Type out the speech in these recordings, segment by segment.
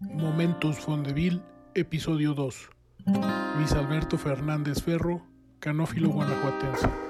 Momentos Fondeville, episodio 2. Luis Alberto Fernández Ferro, canófilo guanajuatense.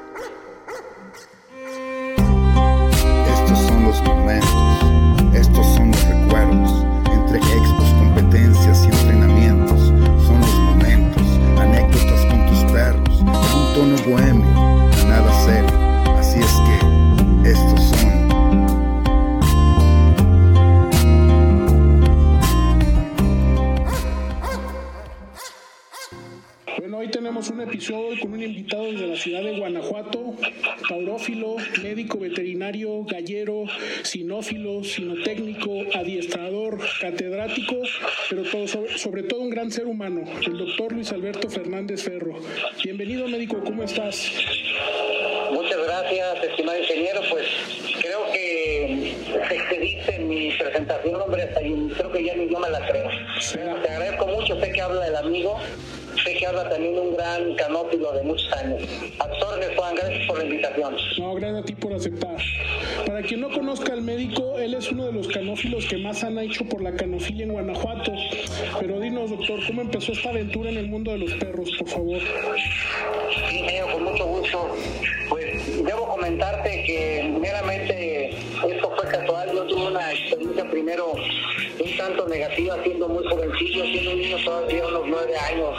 Nueve años,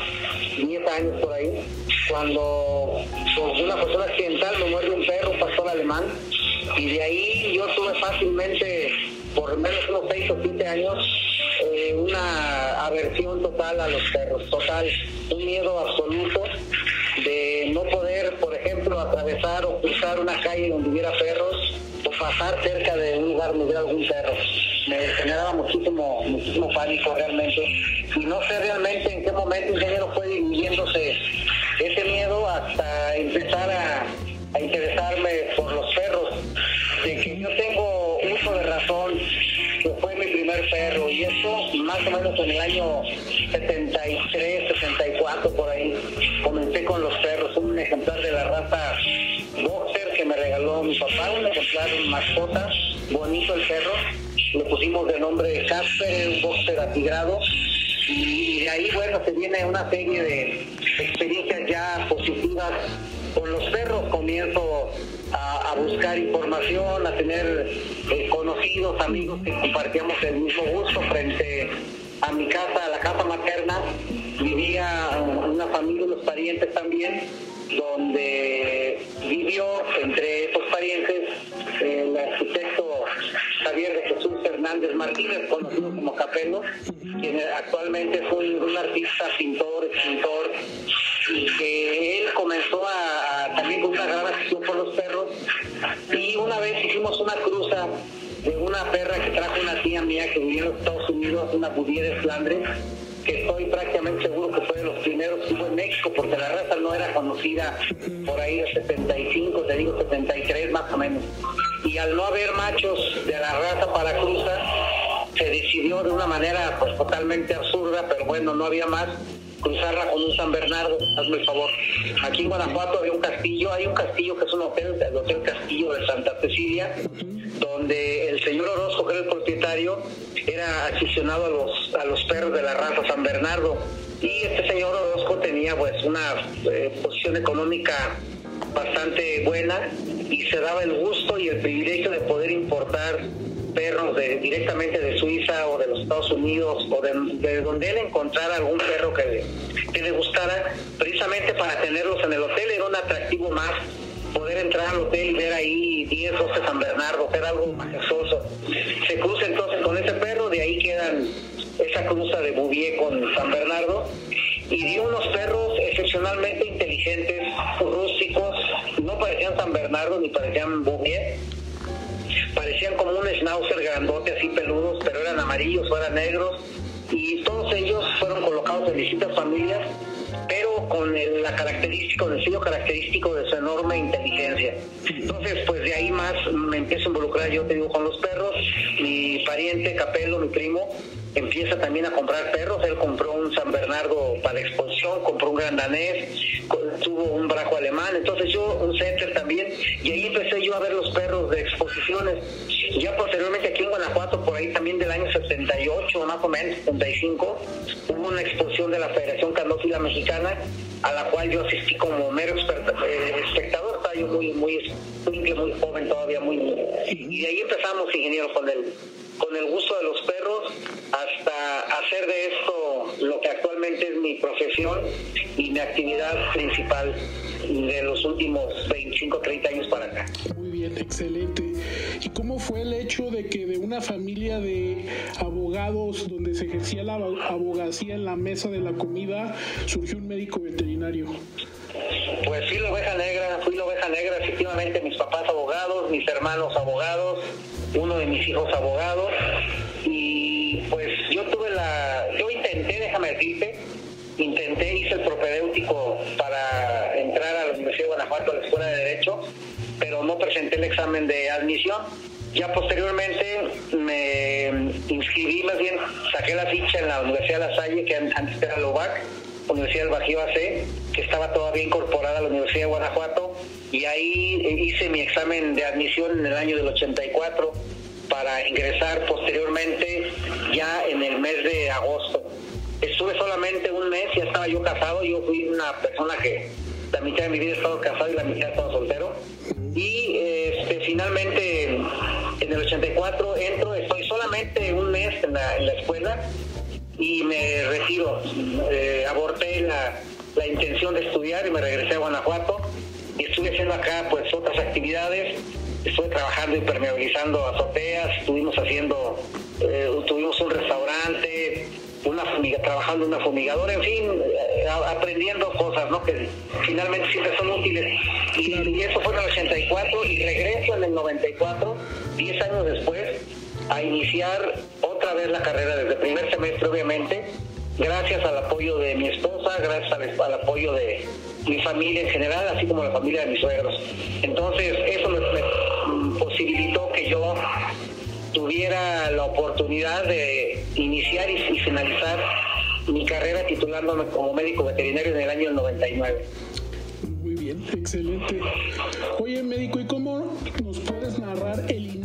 diez años por ahí, cuando por una persona accidental me muerde un perro, un pastor alemán, y de ahí yo tuve fácilmente, por menos unos seis o siete años, eh, una aversión total a los perros, total, un miedo absoluto de no poder, por ejemplo, atravesar o cruzar una calle donde hubiera perros pasar cerca de un lugar donde hubiera algún perro. Me generaba muchísimo, muchísimo pánico realmente. Y no sé realmente en qué momento ingeniero fue diluyéndose ese miedo hasta empezar a, a interesarme por los perros. De que yo tengo uso de razón, que fue mi primer perro, y eso más o menos en el año 73, 64 por ahí, comencé con los perros, un ejemplar de la raza boxer me regaló mi papá, un ejemplar mascota, bonito el perro, le pusimos de nombre Casper, un boxer atigrado, y de ahí bueno se viene una serie de experiencias ya positivas con los perros, comienzo a, buscar información, a tener eh, conocidos, amigos que compartíamos el mismo gusto frente a mi casa, a la casa materna, vivía una familia, unos parientes también, donde vivió entre esos parientes el arquitecto Javier de Jesús Fernández Martínez, conocido como Capelo, quien actualmente es un, artista, pintor, escritor, y que él comenzó a, también con una gran afición por los perros, y una vez hicimos una cruza de una perra que trajo una tía mía que vivía en los Estados Unidos, una budía de Flandres, que estoy prácticamente seguro que fue de los primeros que hubo en México, porque la raza no era conocida por ahí de 75, te digo 73 más o menos. Y al no haber machos de la raza para cruzar, se decidió de una manera pues totalmente absurda, pero bueno, no había más, cruzarla con un San Bernardo, hazme el favor. Aquí en Guanajuato había un castillo, hay un castillo que es un hotel, el Hotel Castillo de Santa Cecilia, donde el señor Orozco, que era el propietario, era aficionado a los, a los perros de la raza San Bernardo. Y este señor Orozco tenía pues una eh, posición económica bastante buena y se daba el gusto y el privilegio de poder importar perros de, directamente de Suiza o de los Estados Unidos o de, de donde él encontrara algún perro que, que le gustara, precisamente para tenerlos en el hotel era un atractivo más poder entrar al hotel y ver ahí 10, 12 San Bernardo, era algo majestuoso. Se cruza entonces con ese perro, de ahí quedan esa cruza de Bouvier con San Bernardo, y dio unos perros excepcionalmente inteligentes, rústicos, no parecían San Bernardo ni parecían Bouvier, parecían como un schnauzer grandote, así peludos, pero eran amarillos o eran negros, y todos ellos fueron colocados en distintas familias pero con el, la característica, el sello característico de su enorme inteligencia. Entonces, pues de ahí más me empiezo a involucrar, yo te digo, con los perros. Mi pariente Capelo, mi primo, empieza también a comprar perros. Él compró un San Bernardo para exposición, compró un gran danés, tuvo un brajo alemán. Entonces yo un setter también. Y ahí empecé yo a ver los perros de exposiciones. Ya posteriormente aquí en Guanajuato, por ahí también del año 78, más o menos, 75, hubo una exposición de la Federación Canófila Mexicana, a la cual yo asistí como mero eh, espectador, estaba yo muy, muy, muy, muy joven todavía, muy, y de ahí empezamos, ingeniero, con el, con el gusto de los perros, hasta hacer de esto lo que actualmente es mi profesión y mi actividad principal de los últimos 25, 30 años para acá. Muy bien, excelente. ¿Y cómo fue el hecho de que de una familia de abogados donde se ejercía la abogacía en la mesa de la comida surgió un médico veterinario? Pues fui la oveja negra, fui la oveja negra, efectivamente mis papás abogados, mis hermanos abogados, uno de mis hijos abogados y pues yo tuve la, yo intenté, déjame decirte, intenté, hice el propedéutico para entrar a la Universidad de Guanajuato, a la Escuela de Derecho, pero no presenté el examen de admisión. Ya posteriormente me inscribí, más bien saqué la ficha en la Universidad de La Salle, que antes era la UBAC, Universidad del Bajío AC, que estaba todavía incorporada a la Universidad de Guanajuato, y ahí hice mi examen de admisión en el año del 84 para ingresar posteriormente ya en el mes de agosto. Estuve solamente un mes, ya estaba yo casado, yo fui una persona que la mitad de mi vida he estado casado y la mitad he estado soltero. Y este, finalmente en el 84 entro, estoy solamente un mes en la, escuela y me retiro. Eh, aborté la, la intención de estudiar y me regresé a Guanajuato y estuve haciendo acá pues otras actividades estuve trabajando impermeabilizando azoteas, estuvimos haciendo, eh, tuvimos un restaurante, una fumiga, trabajando una fumigadora, en fin, eh, aprendiendo cosas, ¿no? Que finalmente siempre son útiles. Y, eso fue en el 84 y regreso en el 94, 10 años después, a iniciar otra vez la carrera desde el primer semestre, obviamente, gracias al apoyo de mi esposa, gracias al, apoyo de mi familia en general, así como la familia de mis suegros. Entonces, eso me, posibilitó que yo tuviera la oportunidad de iniciar y, finalizar mi carrera titulándome como médico veterinario en el año 99. Muy bien, excelente. Oye, médico, ¿y cómo nos puedes narrar el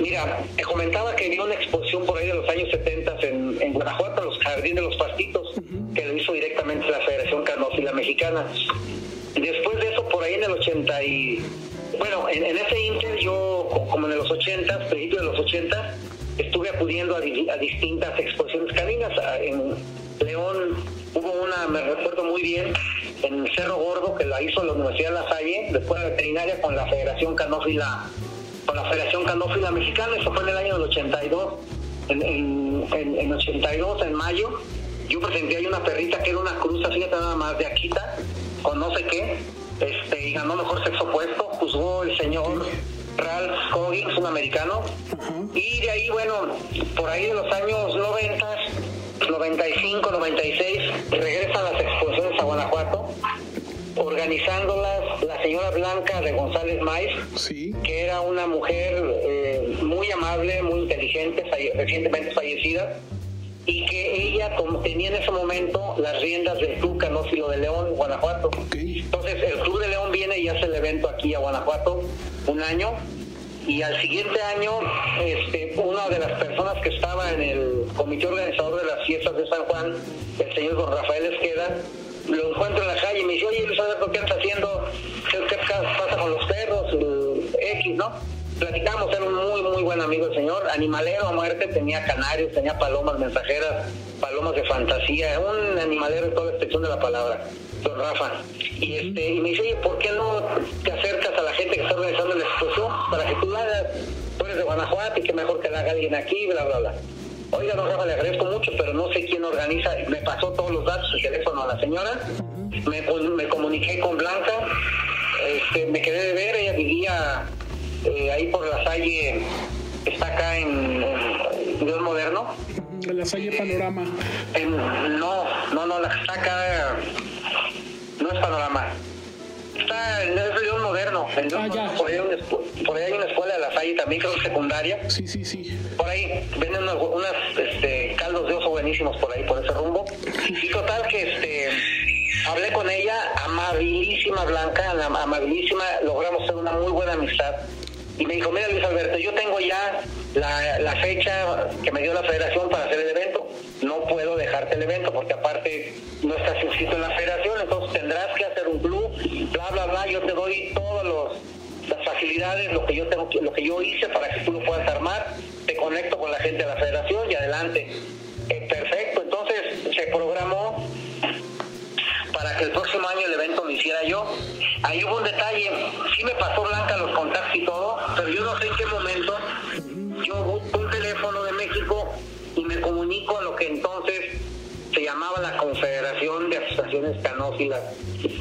Mira, te comentaba que dio una exposición por ahí de los años 70 en, Guanajuato, los Jardines de los Pastitos, que lo hizo directamente la Federación Canófila Mexicana. Después de eso, por ahí en el 80 y bueno, en, ese inter yo, como en los 80, principios de los 80, estuve acudiendo a, distintas exposiciones caninas. En León hubo una, me recuerdo muy bien, en el Cerro Gordo, que la hizo la Universidad de La Salle, después de veterinaria con la Federación Canófila, con la Federación Canófila Mexicana, eso fue en el año del 82. En, en, en 82, en mayo, yo presenté ahí una perrita que era una cruz así nada más de Aquita, con no sé qué, este, y ganó mejor sexo opuesto, juzgó el señor Ralph Coggins, un americano, y de ahí, bueno, por ahí de los años 90, 95, 96, regresan las exposiciones Guanajuato, organizándolas la señora Blanca de González Maiz, que era una mujer eh, muy amable, muy inteligente, recientemente fallecida, y que ella tenía en ese momento las riendas del Club Canófilo de León, Guanajuato. Entonces el Club de León viene y hace el evento aquí a Guanajuato un año y al siguiente año este, una de las personas que estaba en el comité organizador de las fiestas de San Juan, el señor don Rafael Esqueda, lo encuentro en la calle y me dice, oye Luis Alberto, ¿qué estás haciendo? ¿Qué, pasa con los perros? X, ¿no? platicamos, era un muy, muy buen amigo el señor, animalero a muerte, tenía canarios, tenía palomas mensajeras, palomas de fantasía, un animalero en toda la expresión de la palabra, don Rafa. Y, este, y me dice, oye, ¿por qué no te acercas a la gente que está organizando la exposición para que tú la hagas? Tú eres de Guanajuato y que mejor que la haga alguien aquí, bla, bla, bla. Oiga, don Rafa, le agradezco mucho, pero no sé quién organiza. Me pasó todos los datos, el teléfono a la señora, me, me comuniqué con Blanca, este, me quedé de ver, ella vivía eh, ahí por la Salle, está acá en, Dios Moderno. En la Salle Panorama. no, no, no, la está acá, no es Panorama. Está el Dios Moderno. En ah, por, ahí hay una escuela de la Salle también, creo secundaria. Sí, sí, sí. Por ahí venden unas, unas este, caldos de oso buenísimos por ahí, por ese rumbo. Y total que este hablé con ella, amabilísima Blanca, amabilísima, logramos hacer una muy buena amistad y me dijo, mira Luis Alberto, yo tengo ya la, la, fecha que me dio la federación para hacer el evento, no puedo dejarte el evento porque aparte no estás inscrito en la federación, entonces tendrás que hacer un club, bla, bla, bla, yo te doy todas las facilidades, lo que yo tengo, lo que yo hice para que tú lo puedas armar, te conecto con la gente de la federación y adelante. Eh, perfecto, entonces se programó para que el próximo año el evento lo hiciera yo. Ahí hubo un detalle, sí me pasó Blanca los contactos y todo, pero yo no sé en qué momento yo busco un teléfono de México y me comunico a lo que entonces se llamaba la Confederación de Asociaciones Canófilas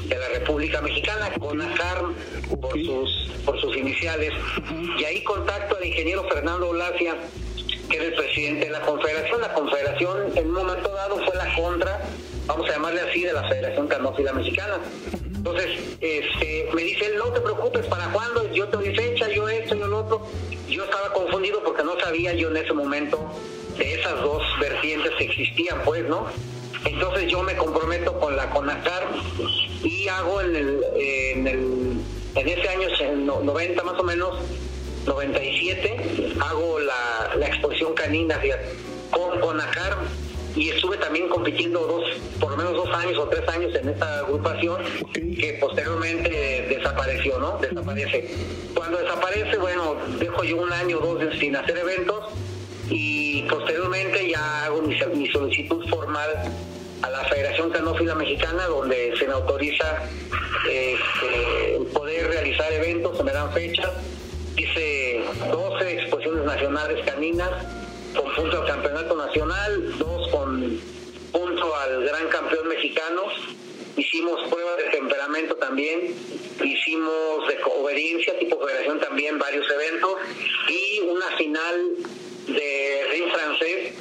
de la República Mexicana, CONACARM, por sus, por sus iniciales, y ahí contacto al ingeniero Fernando Olacia, que era el presidente de la Confederación. La Confederación en un momento dado fue la contra vamos a llamarle así, de la Federación Canófila Mexicana. Entonces, este, me dice él, no te preocupes, ¿para cuándo? Yo te doy fecha, yo esto, yo lo otro. Yo estaba confundido porque no sabía yo en ese momento de esas dos vertientes que existían, pues, ¿no? Entonces yo me comprometo con la CONACAR y hago en el, en, el, ese año, en 90 más o menos, 97, hago la, la exposición canina con CONACAR y estuve también compitiendo dos, por lo menos dos años o tres años en esta agrupación que posteriormente desapareció, ¿no? Desaparece. Cuando desaparece, bueno, dejo yo un año o dos sin hacer eventos y posteriormente ya hago mi, solicitud formal a la Federación Canófila Mexicana donde se me autoriza este, poder realizar eventos, se me dan fechas. Hice 12 exposiciones nacionales caninas con punto al campeonato nacional, dos con punto al gran campeón mexicano. Hicimos pruebas de temperamento también, hicimos de obediencia tipo federación también varios eventos y una final de ring francés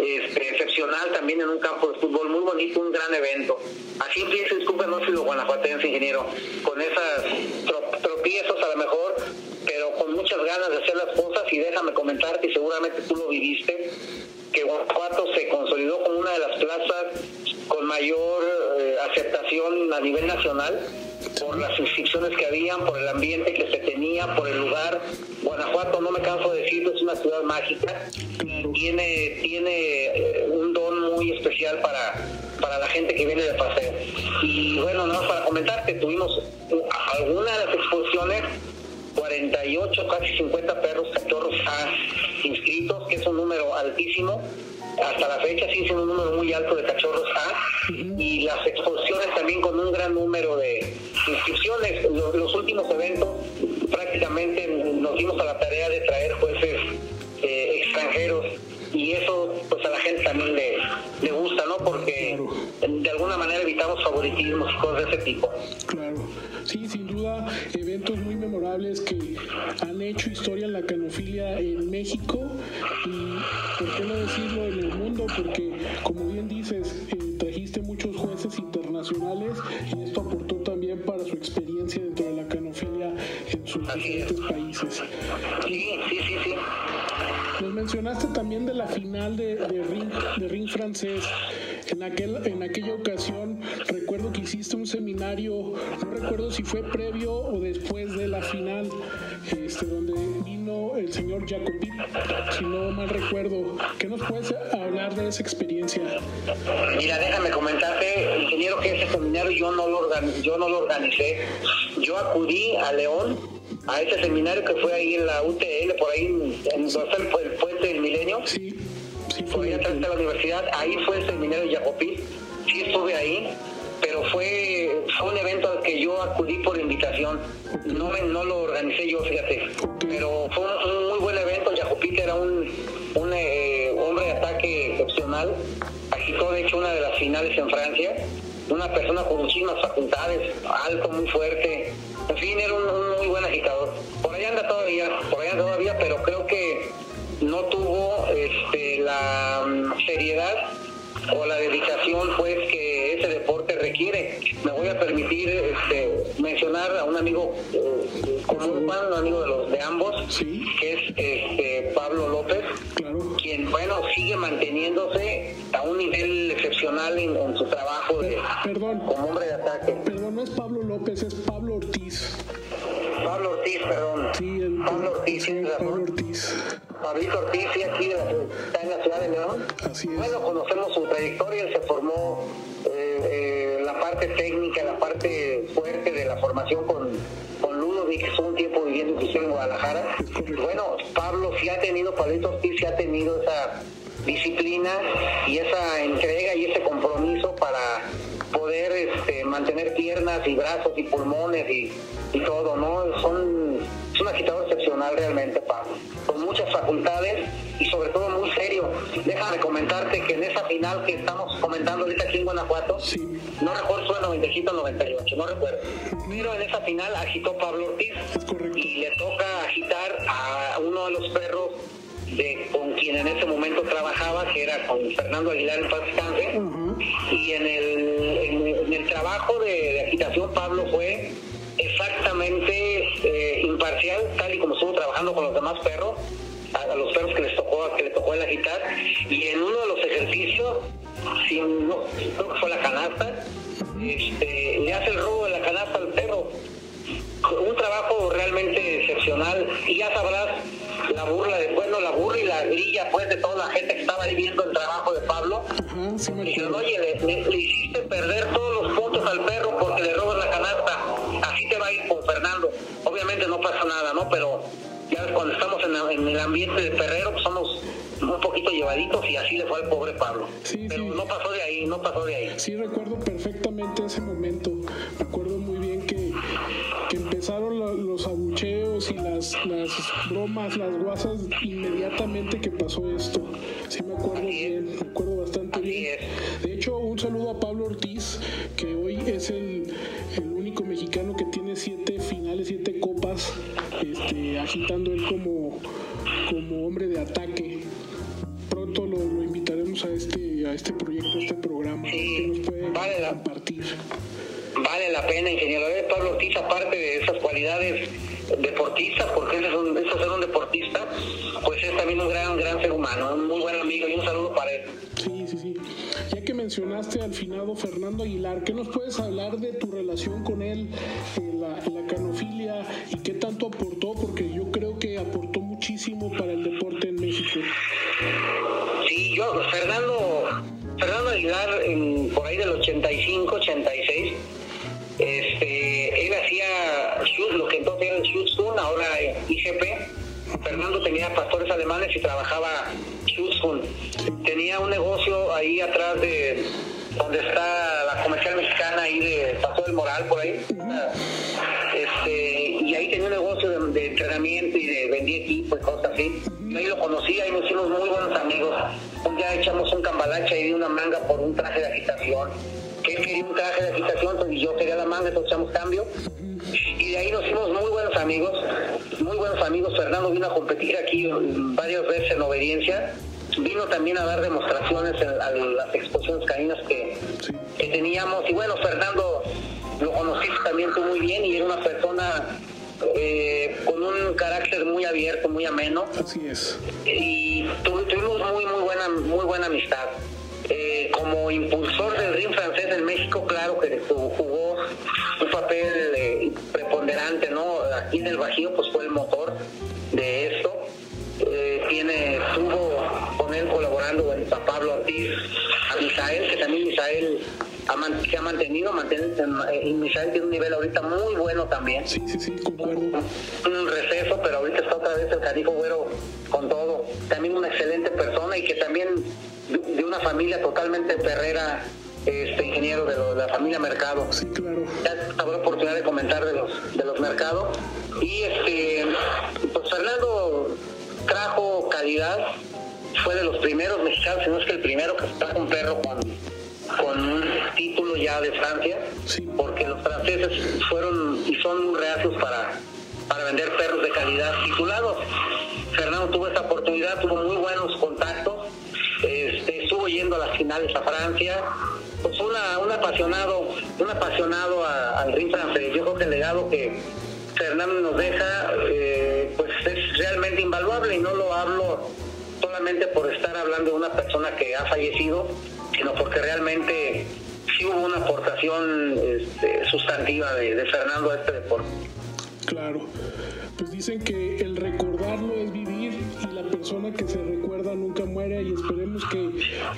este, excepcional también en un campo de fútbol muy bonito, un gran evento. Así empieza el Super Nófilo Guanajuatense, ingeniero, con esas tropiezos a lo mejor, pero con muchas ganas de hacer las cosas y déjame comentarte, y seguramente tú lo viviste, que Guanajuato se consolidó como una de las plazas con mayor eh, aceptación a nivel nacional por las inscripciones que habían, por el ambiente que se tenía, por el lugar. Guanajuato, no me canso de decirlo, es una ciudad mágica. Tiene, tiene eh, un don muy especial para, para la gente que viene de paseo. Y bueno, nada más para comentarte, tuvimos algunas de las exposiciones 48, casi 50 perros cachorros A inscritos, que es un número altísimo. Hasta la fecha sí es un número muy alto de cachorros A y las exposiciones también con un gran número de inscripciones. Los, últimos eventos prácticamente nos dimos a la tarea de traer jueces eh, extranjeros y eso pues a la gente también le, de alguna manera evitamos favoritismos y cosas de ese tipo. Claro, sí, sin duda, eventos muy memorables que han hecho historia en la canofilia en México y, ¿por qué no decirlo, en el mundo? Porque, como bien dices, eh, trajiste muchos jueces internacionales y esto aportó también para su experiencia dentro de la canofilia en sus diferentes países. Sí, sí, sí, sí. Nos mencionaste también de la final de, ring, de ring francés. En, aquel, en aquella ocasión recuerdo que hiciste un seminario, no recuerdo si fue previo o después de la final, este, donde vino el señor Jacopit, si no mal recuerdo. ¿Qué nos puedes hablar de esa experiencia? Mira, déjame comentarte, ingeniero, que ese seminario yo no lo, yo no lo organicé. Yo acudí a León a ese seminario que fue ahí en la UTL, por ahí en, donde el, puente del milenio. Sí, ahí atrás de la universidad, ahí fue el seminario de Yacopí, sí estuve ahí, pero fue, fue un evento al que yo acudí por invitación, no, no lo organicé yo, fíjate, pero fue un, muy buen evento, Yacopí era un, un eh, hombre de ataque excepcional, agitó de hecho una de las finales en Francia, una persona con muchísimas facultades, alto, muy fuerte, en fin, era un, muy buen agitador. Por ahí anda todavía, por anda todavía, pero o la dedicación pues que ese deporte requiere. Me voy a permitir este, mencionar a un amigo eh, común, un amigo de los de ambos, que es este, Pablo López, quien bueno sigue manteniéndose a un nivel excepcional en, su trabajo de, como hombre de ataque. Perdón, no es Pablo López, es Pablo Ortiz. Pablo Ortiz, perdón. Sí, el, Pablo sí, Pablo Ortiz. Pablito Ortiz, sí, aquí la Así es. Bueno, conocemos su trayectoria, él se formó eh, eh, la parte técnica, la parte fuerte de la formación con, con Ludovic, que estuvo un tiempo viviendo en Guadalajara. Bueno, Pablo sí ha tenido, Pablito Ortiz sí ha tenido esa disciplina y esa entrega y ese compromiso para poder este, mantener piernas y brazos y pulmones y, y todo, ¿no? Son, es un agitador excepcional realmente, Pablo, con muchas facultades y sobre todo muy serio. Déjame comentarte que en esa final que estamos comentando ahorita aquí en Guanajuato, Sí. no recuerdo si fue 97 o 98, no recuerdo. Pero en esa final agitó Pablo Ortiz y le toca agitar a uno de los perros de con quien en ese momento trabajaba, que era con Fernando Aguilar en paz descanse. Y en el, en, en el trabajo de, de agitación Pablo fue exactamente eh, imparcial, tal y como estuvo trabajando con los demás perros, a, a los perros que les tocó que le tocó el agitar. Y en uno de los ejercicios, sin, no, creo que fue la canasta, este, le hace el robo de la canasta al perro. Un trabajo realmente excepcional. Y ya sabrás la burla de bueno la burla y la grilla pues de toda la gente que estaba ahí viendo el trabajo de Pablo. Ajá, sí me dijeron oye le, le- le hiciste perder todos los puntos al perro porque le robas la canasta Fernando obviamente no pasa nada no pero ya ves, cuando estamos en, el ambiente de perrero pues somos un poquito llevaditos y así le fue al pobre Pablo Sí, pero sí. no pasó de ahí no pasó de ahí Sí, recuerdo perfectamente ese momento. Me acuerdo muy bien que, que empezaron la- los abucheos y las, las bromas, las guasas inmediatamente que pasó esto. Sí, me acuerdo bien, me acuerdo bastante bien. De hecho, un saludo a Pablo Ortiz, que hoy es el, el único mexicano que tiene siete finales, siete copas, este, agitando él como, como hombre de ataque. Pronto lo, lo invitaremos a este, a este proyecto, a este programa, Sí, qué nos puede vale la- compartir. vale la pena, ingeniero. Pablo Ortiz, aparte de esas cualidades deportistas, porque ese es un, eso es ser un deportista, pues es también un gran, gran ser humano, un muy buen amigo y un saludo para él. Sí, mencionaste al finado Fernando Aguilar, ¿qué nos puedes hablar de tu relación con él la, canofilia y qué tanto aportó? Porque yo creo que aportó muchísimo para el deporte en México. Sí, yo, Fernando, Fernando Aguilar, en- por ahí del 85, 86, este, él hacía lo que entonces era el Sun, ahora IGP. Fernando tenía pastores alemanes y trabajaba Sun. Tenía un negocio ahí atrás de donde está la comercial mexicana ahí de Paso del Moral, por ahí. Este, y ahí tenía un negocio de, entrenamiento y de vendía equipo y cosas así. Ahí lo conocía y nos hicimos muy buenos amigos. Un día echamos un cambalache ahí de una manga por un traje de agitación. Que él quería un traje de agitación y yo quería la manga, entonces echamos cambio. Y de ahí nos hicimos muy buenos amigos, muy buenos amigos. Fernando vino a competir aquí varias veces en obediencia. Vino también a dar demostraciones en, a las exposiciones caninas que, Sí. que teníamos. Y bueno, Fernando lo conociste también tú muy bien y era una persona eh, con un carácter muy abierto, muy ameno Así es. y tu- tuvimos muy muy buena muy buena amistad. Eh, como impulsor del ring francés en México, claro que ju- jugó un papel eh, preponderante, ¿no? Aquí en el Bajío pues fue el motor de esto. Eh, tiene, estuvo con él colaborando en San Pablo Ortiz, a Misael, que también Misael se ha mantenido, mantiene, eh, y Misael tiene un nivel ahorita muy bueno también Sí, sí, sí, concuerdo. un receso, pero ahorita está otra vez el canijo güero con todo. También una excelente persona y que también de una familia totalmente perrera, este ingeniero de, lo- de la familia Mercado. Sí, claro. Ya habrá oportunidad de comentar de los de los mercados. Y este, pues Fernando trajo calidad, fue de los primeros mexicanos, si no es que el primero que trajo un perro con, con un título ya de Francia Sí. porque los franceses fueron y son muy reacios para, para vender perros de calidad titulados. Fernando tuvo esa oportunidad, tuvo muy buenos contactos, yendo a las finales a Francia, pues una, un apasionado, un apasionado a- al ring francés. Yo creo que el legado que Fernando nos deja, eh, pues es realmente invaluable y no lo hablo solamente por estar hablando de una persona que ha fallecido, sino porque realmente sí hubo una aportación este, sustantiva de, de Fernando a este deporte. Claro. Pues dicen que el recordarlo es vivir y la persona que se recuerda nunca muere y esperemos que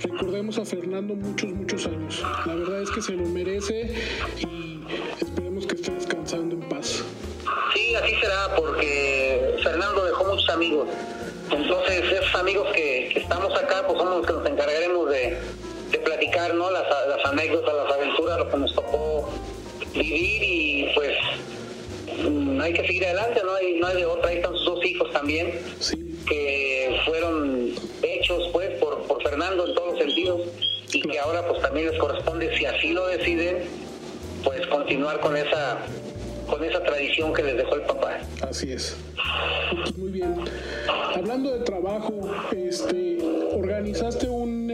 recordemos a Fernando muchos, muchos años. La verdad es que se lo merece y esperemos que esté descansando en paz. Sí, así será porque Fernando dejó muchos amigos. Entonces, esos amigos que, estamos acá, pues somos los que nos encargaremos de, platicar, ¿no? Las, anécdotas, las aventuras, lo que nos tocó vivir y pues hay que seguir adelante, no hay, no hay de otra. Ahí están sus dos hijos también, que fueron hechos pues por, por Fernando en todos los sentidos y que ahora pues también les corresponde, si así lo deciden, pues continuar con esa con esa tradición que les dejó el papá. Así es. Muy bien. Hablando de trabajo, este, organizaste un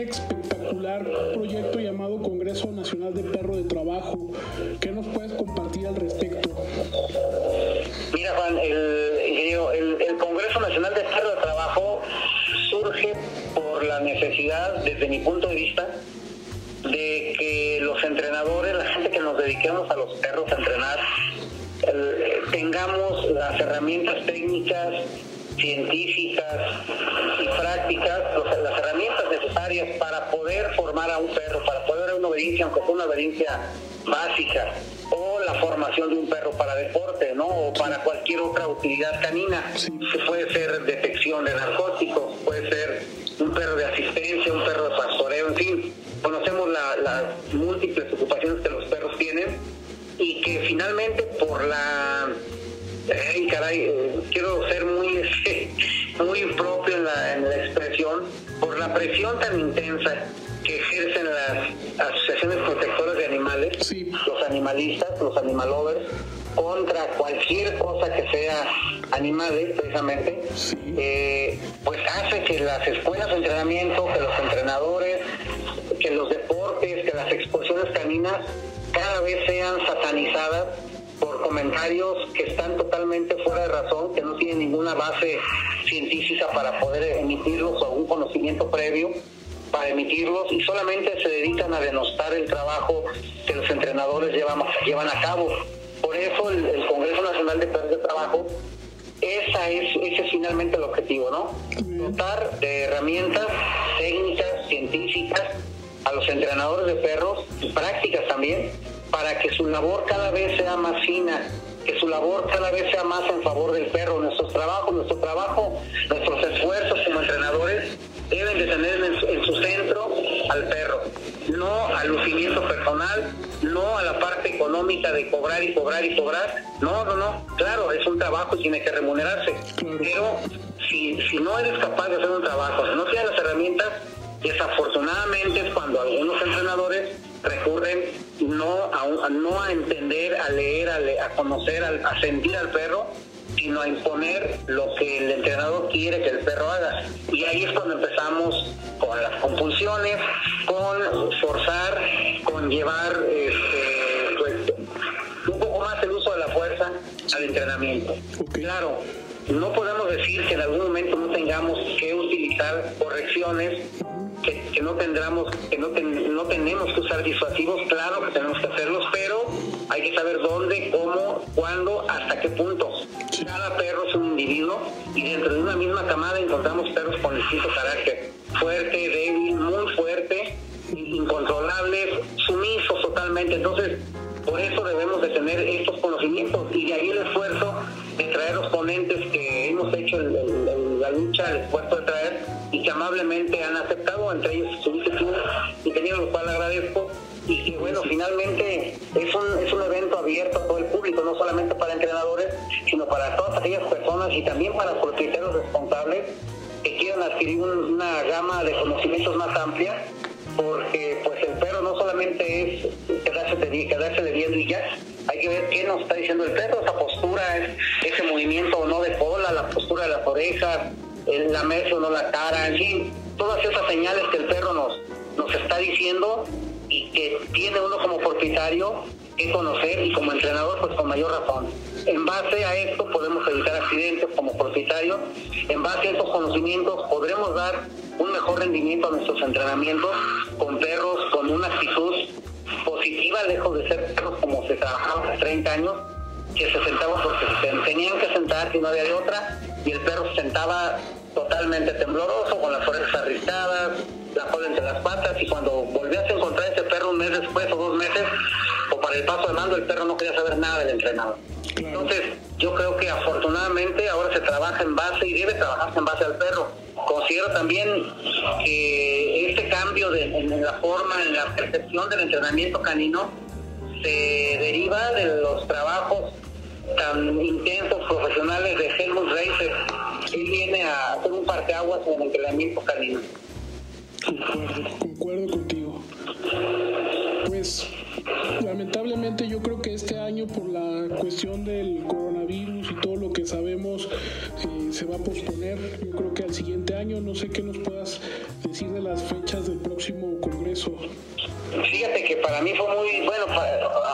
espectacular proyecto llamado Congreso Nacional de Perro de Trabajo. ¿Qué nos puedes compartir al respecto? Mira, Juan, el, el Congreso Nacional de Perro de Trabajo surge por la necesidad, desde mi punto de vista, de que los entrenadores, la gente que nos dediquemos a los perros a entrenar, tengamos las herramientas técnicas, científicas y prácticas, las herramientas necesarias para poder formar a un perro, para poder dar una obediencia, aunque sea una obediencia básica, o la formación de un perro para deporte, ¿no? O para cualquier otra utilidad canina, que puede ser detección de narcóticos, puede ser un perro de asistencia, un perro de pastoreo, en fin, conocemos las múltiples ocupaciones que los perros tienen y que finalmente por la ay caray, eh, quiero ser muy muy propio en la, expresión, por la presión tan intensa que ejercen las asociaciones protectoras de animales, los animalistas, los animalovers, contra cualquier cosa que sea animales, precisamente, eh, pues hace que las escuelas de entrenamiento, que los entrenadores, que los deportes, que las exposiciones caninas cada vez sean satanizadas por comentarios que están totalmente fuera de razón, que no tienen ninguna base científica para poder emitirlos o un conocimiento previo para emitirlos y solamente se dedican a denostar el trabajo que los entrenadores llevan, llevan a cabo. Por eso el, Congreso Nacional de Perros de Trabajo, esa es, ese es finalmente el objetivo, ¿no? Dotar de herramientas técnicas, científicas, a los entrenadores de perros y prácticas también para que su labor cada vez sea más fina, que su labor cada vez sea más en favor del perro. Nuestros trabajos, nuestro trabajo, nuestros esfuerzos como entrenadores deben de tener en su, centro al perro, no al lucimiento personal, no a la parte económica de cobrar y cobrar y cobrar. No, no, no. Claro, es un trabajo y tiene que remunerarse. Pero si, si no eres capaz de hacer un trabajo, si no tienes las herramientas, Desafortunadamente es cuando algunos entrenadores recurren no a, no a entender, a leer, a, conocer, a, sentir al perro, sino a imponer lo que el entrenador quiere que el perro haga. Y ahí es cuando empezamos con las compulsiones, con forzar, con llevar este, pues, un poco más el uso de la fuerza al entrenamiento. Claro, no podemos decir que en algún momento no tengamos que utilizar correcciones que, no tendremos, que no, no tenemos que usar disuasivos, claro que tenemos que hacerlos, pero hay que saber dónde, cómo, cuándo, hasta qué punto. Cada perro es un individuo y dentro de una misma camada encontramos perros con distinto carácter, fuerte, débil, muy fuerte, incontrolables, sumisos totalmente. Entonces, por eso debemos de tener estos conocimientos y de ahí el esfuerzo de traer los ponentes que hemos hecho la lucha, el esfuerzo de traer y que amablemente han aceptado, entre ellos estuviste tú, ingeniero, lo cual agradezco. Y que bueno, finalmente es un, es un evento abierto a todo el público, no solamente para entrenadores, sino para todas aquellas personas y también para propietarios responsables que quieran adquirir una gama de conocimientos más amplia, porque pues el perro no solamente es quedarse de, quedarse de viendo y ya, hay que ver qué nos está diciendo el perro, esa postura, ese movimiento o no de cola, la postura de las orejas, el lamerse no la cara, en fin, todas esas señales que el perro nos, nos está diciendo y que tiene uno como propietario que conocer y como entrenador pues con mayor razón. En base a esto podemos evitar accidentes como propietario, en base a estos conocimientos podremos dar un mejor rendimiento a nuestros entrenamientos con perros con una actitud positiva, lejos de ser perros como se trabajaba hace 30 años, que se sentaba porque se tenían que sentar y no había de otra, y el perro se sentaba totalmente tembloroso, con las orejas arriscadas, la cola entre las patas, y cuando volvías a encontrar ese perro un mes después o dos meses, o para el paso de mando, el perro no quería saber nada del entrenador. Entonces, yo creo que afortunadamente ahora se trabaja en base y debe trabajarse en base al perro. Considero también que este cambio de, en la forma, en la percepción del entrenamiento canino, se deriva de los trabajos tan intensos profesionales de Helmut Reiser. Él viene a hacer un parteaguas en el entrenamiento canino. Concuerdo, concuerdo contigo. Pues lamentablemente yo creo que este año por la cuestión del coronavirus y todo lo que sabemos eh, se va a posponer. Yo creo que al siguiente año, no sé qué nos puedas decir de las fechas del próximo Congreso. Fíjate que para mí fue muy, bueno,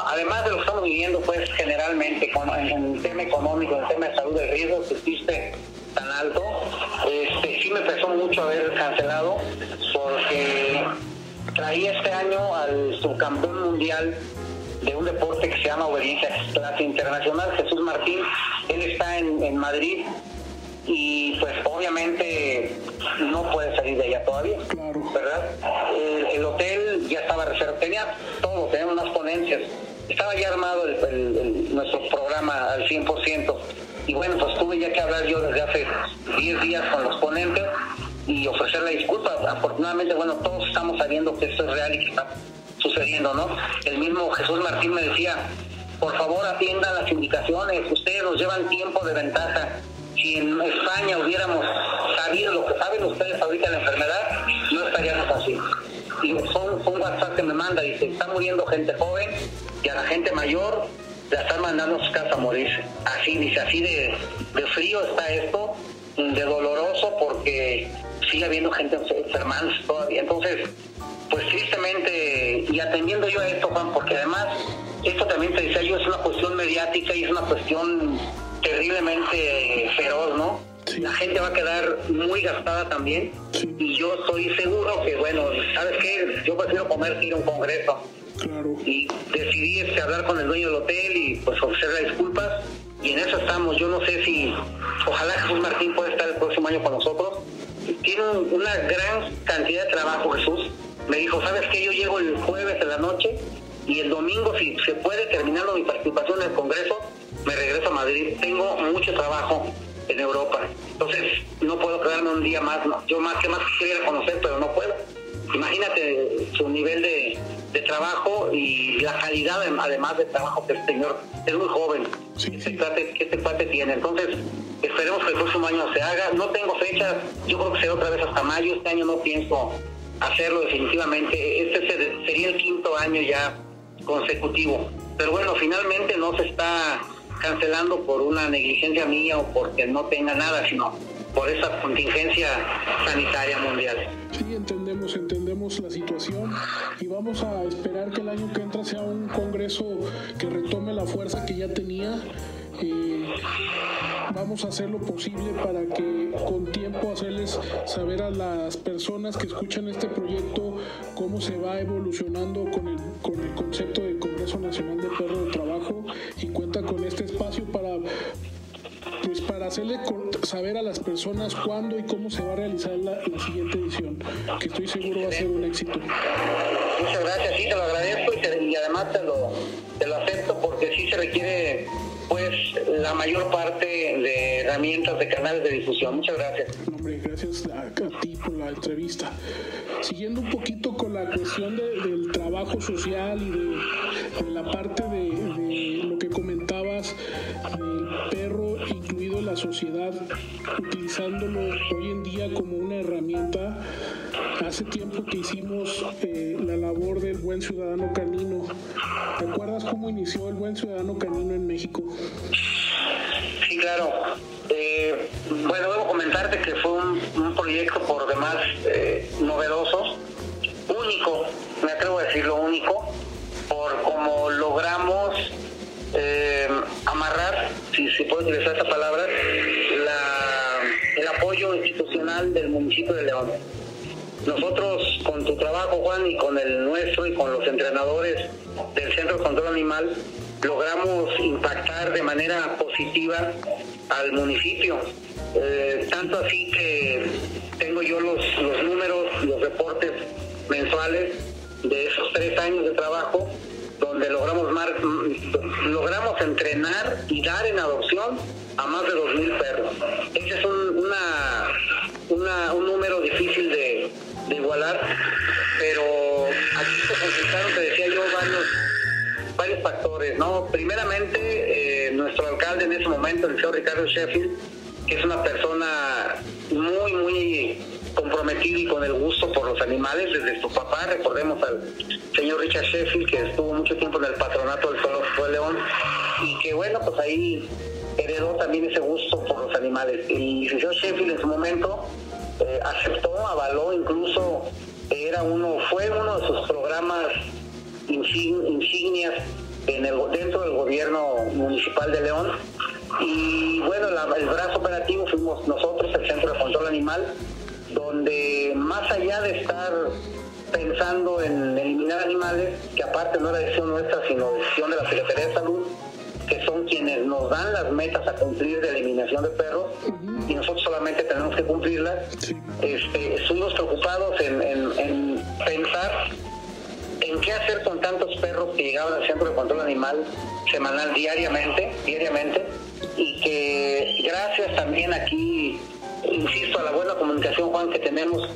además de lo que estamos viviendo, pues generalmente en el tema económico, en el tema de salud, el riesgo que existe tan alto, este, sí me pesó mucho haber cancelado porque traí este año al subcampeón mundial de un deporte que se llama obediencia clase internacional, Jesús Martín. Él está en, en Madrid y pues obviamente no puede salir de allá todavía, ¿verdad? El, hotel ya estaba reservado, tenía todo, tenía unas ponencias, estaba ya armado el, nuestro programa al 100%, y bueno, pues tuve ya que hablar yo desde hace 10 días con los ponentes y ofrecer la disculpa. Afortunadamente, bueno, todos estamos sabiendo que esto es real y que está sucediendo, ¿no? El mismo Jesús Martín me decía, por favor atiendan las indicaciones, ustedes nos llevan tiempo de ventaja. Si en España hubiéramos sabido lo que saben ustedes ahorita la enfermedad, no estaríamos así. Y son un WhatsApp que me manda, dice, está muriendo gente joven y a la gente mayor la están mandando a su casa a morirse. Así, dice, así de, de frío está esto, de doloroso porque sigue habiendo gente enfermándose todavía. Entonces, pues tristemente, y atendiendo yo a esto, Juan, porque además, esto también te decía yo, es una cuestión mediática y es una cuestión terriblemente feroz, ¿no? La gente va a quedar muy gastada también y yo estoy seguro que, bueno, ¿sabes qué? Yo prefiero comer que ir a un congreso. Y decidí este, hablar con el dueño del hotel y pues ofrecerle disculpas y en eso estamos. Yo no sé si, ojalá Jesús Martín pueda estar el próximo año con nosotros. Tiene una gran cantidad de trabajo Jesús. Me dijo, ¿sabes qué? Yo llego el jueves de la noche y el domingo, si se puede, terminando mi participación en el Congreso, me regreso a Madrid. Tengo mucho trabajo en Europa. Entonces, no puedo quedarme un día más. No. Yo más que más quisiera conocer, pero no puedo. Imagínate su nivel de, trabajo y la calidad además de trabajo que el señor es muy joven, que, este parte tiene. Entonces, esperemos que el próximo año se haga. No tengo fecha, yo creo que será otra vez hasta mayo. Este año no pienso hacerlo definitivamente. Este sería el quinto año ya consecutivo. Pero bueno, finalmente no se está cancelando por una negligencia mía o porque no tenga nada, sino por esa contingencia sanitaria mundial. Sí, entendemos, entendemos la situación y vamos a esperar que el año que entra sea un congreso que retome la fuerza que ya tenía. Eh, vamos a hacer lo posible para que con tiempo hacerles saber a las personas que escuchan este proyecto cómo se va evolucionando con el, con el concepto del Congreso Nacional de Perro de Trabajo y cuenta con este espacio para pues para hacerle saber a las personas cuándo y cómo se va a realizar la, siguiente edición, que estoy seguro va a ser un éxito. Muchas gracias, sí, te lo agradezco y, además te lo, te lo acepto porque sí se requiere pues la mayor parte de herramientas de canales de difusión. Muchas gracias. Hombre, gracias a, ti por la entrevista. Siguiendo un poquito con la cuestión del trabajo social y de, la parte de, de, lo que comentabas del perro incluido la sociedad, utilizándolo hoy en día como una herramienta. Hace tiempo que hicimos eh, la labor del buen ciudadano canino. ¿Te acuerdas cómo inició el buen ciudadano canino en México? Sí, claro. Eh, bueno, debo comentarte que fue un, proyecto por demás eh, novedoso, único, me atrevo a decirlo único, por cómo logramos si se puede utilizar esta palabra, el apoyo institucional del municipio de León. Nosotros, con tu trabajo, Juan, y con el nuestro, y con los entrenadores del Centro de Control Animal, logramos impactar de manera positiva al municipio. Eh, tanto así que tengo yo los, los números, los reportes mensuales de esos tres años de trabajo donde logramos logramos entrenar y dar en adopción a más de 2.000 perros. Ese es un, un número difícil de, igualar, pero aquí se consultaron, te decía yo, varios, varios factores. ¿no? Primeramente, eh, nuestro alcalde en ese momento, el señor Ricardo Sheffield, que es una persona muy, muy comprometido y con el gusto por los animales desde su papá. Recordemos al señor Richard Sheffield, que estuvo mucho tiempo en el patronato del Zoológico de León y que, bueno, pues ahí heredó también ese gusto por los animales. Y el señor Sheffield en su momento eh, aceptó, avaló, incluso era uno, fue uno de sus programas insignias en el, dentro del gobierno municipal de León. Y bueno, el brazo operativo fuimos nosotros, el Centro de Control Animal, donde más allá de estar pensando en eliminar animales, que aparte no era decisión nuestra, sino decisión de la Secretaría de Salud, que son quienes nos dan las metas a cumplir de eliminación de perros, y nosotros solamente tenemos que cumplirlas, este, estuvimos preocupados en, en pensar en qué hacer con tantos perros que llegaban al centro de control animal semanal diariamente, diariamente, y que gracias también aquí insisto, a la buena comunicación, Juan, que tenemos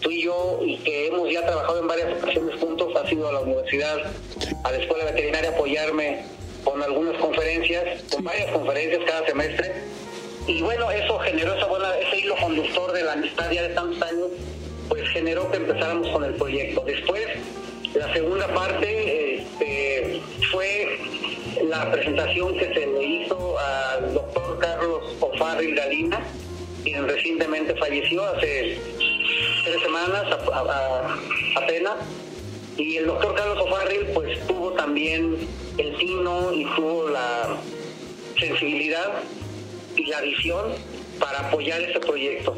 tú y yo y que hemos ya trabajado en varias ocasiones juntos, ha sido a la universidad, a la escuela veterinaria apoyarme con algunas conferencias, con varias conferencias cada semestre. Y bueno, eso generó esa buena, ese hilo conductor de la amistad ya de tantos años, pues generó que empezáramos con el proyecto. Después, la segunda parte este, fue la presentación que se le hizo al doctor Carlos Ofarril Galina, quien recientemente falleció hace tres semanas apenas. Y el doctor Carlos O'Farrill pues tuvo también el tino y tuvo la sensibilidad y la visión para apoyar ese proyecto.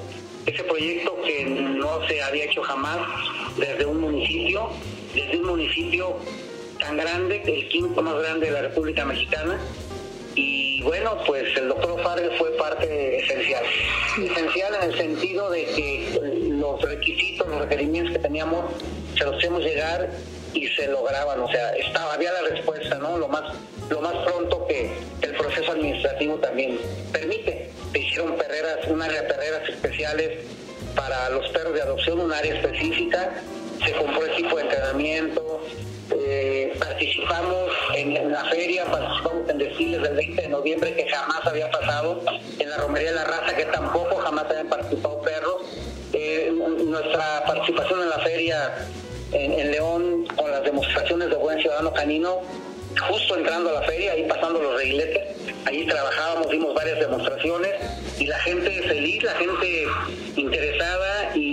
Ese proyecto que no se había hecho jamás desde un municipio, desde un municipio tan grande, el quinto más grande de la República Mexicana, y bueno, pues el doctor Farrell fue parte esencial. Esencial en el sentido de que los requisitos, los requerimientos que teníamos, se los hicimos llegar y se lograban, o sea, estaba, había la respuesta, ¿no? Lo más, lo más pronto que el proceso administrativo también permite. Se hicieron perreras, un área de perreras especiales para los perros de adopción, un área específica, se compró el tipo de entrenamiento, eh, participamos en, la feria, participamos en desfiles del 20 de noviembre que jamás había pasado, en la romería de la raza que tampoco jamás habían participado perros. Eh, nuestra participación en la feria en, León con las demostraciones de buen ciudadano canino, justo entrando a la feria, ahí pasando los reiletes, ahí trabajábamos, dimos varias demostraciones y la gente feliz, la gente interesada y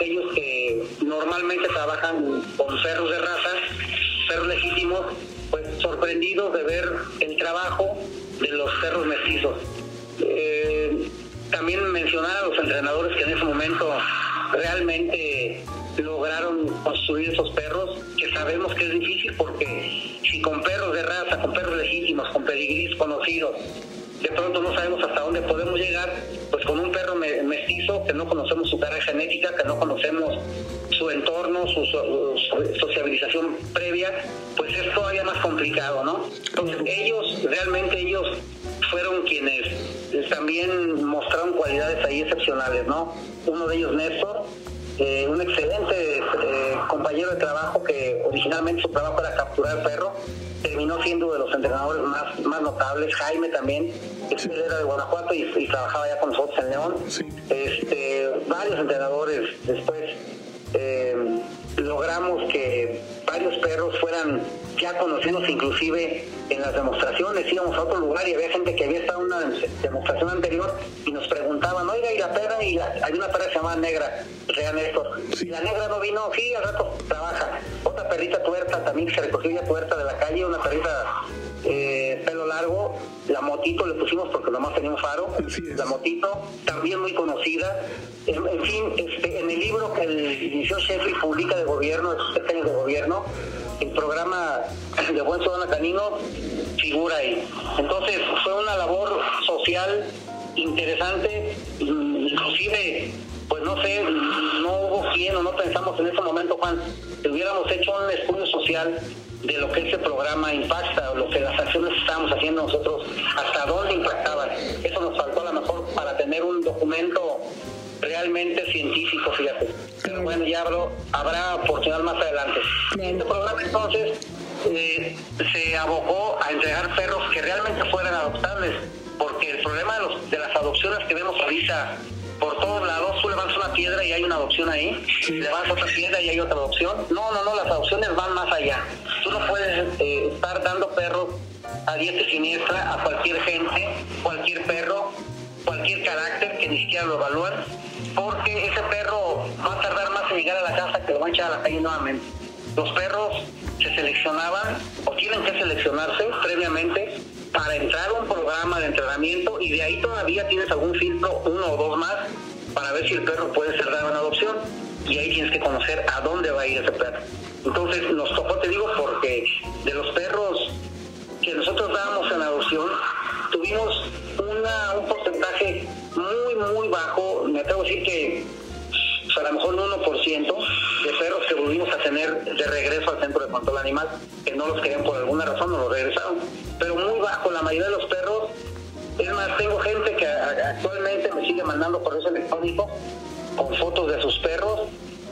aquellos que normalmente trabajan con perros de raza, perros legítimos, pues sorprendidos de ver el trabajo de los perros mestizos. Eh, también mencionar a los entrenadores que en ese momento realmente lograron construir esos perros, que sabemos que es difícil porque si con perros de raza, con perros legítimos, con pedigrís conocidos, de pronto no sabemos hasta dónde podemos llegar, pues con un perro mestizo que no conocemos su carga genética, que no conocemos su entorno, su, sociabilización previa, pues es todavía más complicado, ¿no? Entonces ellos, realmente ellos fueron quienes también mostraron cualidades ahí excepcionales, ¿no? Uno de ellos, Néstor, eh, un excelente eh, compañero de trabajo que originalmente su trabajo era capturar perro, terminó siendo de los entrenadores más, más notables, Jaime también, él era de Guanajuato y, trabajaba ya con nosotros en León. Este, varios entrenadores después eh, logramos que varios perros fueran ya conocidos inclusive en las demostraciones, íbamos a otro lugar y había gente que había estado en una demostración anterior y nos preguntaban, oiga, y la perra, y hay una perra que se llama Negra, Néstor, y la negra no vino, sí, al rato trabaja. Otra perrita tuerta también que se recogió ya tuerta de la calle, una perrita eh, pelo largo, la motito le pusimos porque nomás tenía un faro, la motito, también muy conocida. En, fin, este, en el libro que el inició Sheffield publica de gobierno, de sus de gobierno, el programa de Buen Ciudadano Canino figura ahí. Entonces fue una labor social interesante, inclusive, pues no sé, no hubo quien o no pensamos en ese momento, Juan, que hubiéramos hecho un estudio social de lo que ese programa impacta, o lo que las acciones estábamos haciendo nosotros, hasta dónde impactaban. Eso nos faltó a lo mejor para tener un documento realmente científico, fíjate. Pero bueno, ya habrá oportunidad más adelante. Este programa entonces eh, se abocó a entregar perros que realmente fueran adoptables, porque el problema de, los, de las adopciones que vemos ahorita por todos lados, tú levantas una piedra y hay una adopción ahí, levantas otra piedra y hay otra adopción. No, no, no, las adopciones van más allá. Tú no puedes eh, estar dando perros a diestra y siniestra a cualquier gente, cualquier perro, cualquier carácter que ni siquiera lo evalúan, porque ese perro va a tardar más en llegar a la casa que lo va a echar a la calle nuevamente. Los perros se seleccionaban o tienen que seleccionarse previamente para entrar a un programa de entrenamiento y de ahí todavía tienes algún filtro, uno o dos más, para ver si el perro puede ser dado en adopción y ahí tienes que conocer a dónde va a ir ese perro. Entonces nos tocó, te digo, porque de los perros que nosotros dábamos en adopción, tuvimos una, un porcentaje muy, muy bajo, me atrevo a decir que a lo mejor un 1% de perros que volvimos a tener de regreso al centro de control animal, que no los querían por alguna razón, no los regresaron. Pero muy bajo, la mayoría de los perros, es más, tengo gente que actualmente me sigue mandando correos electrónicos con fotos de sus perros,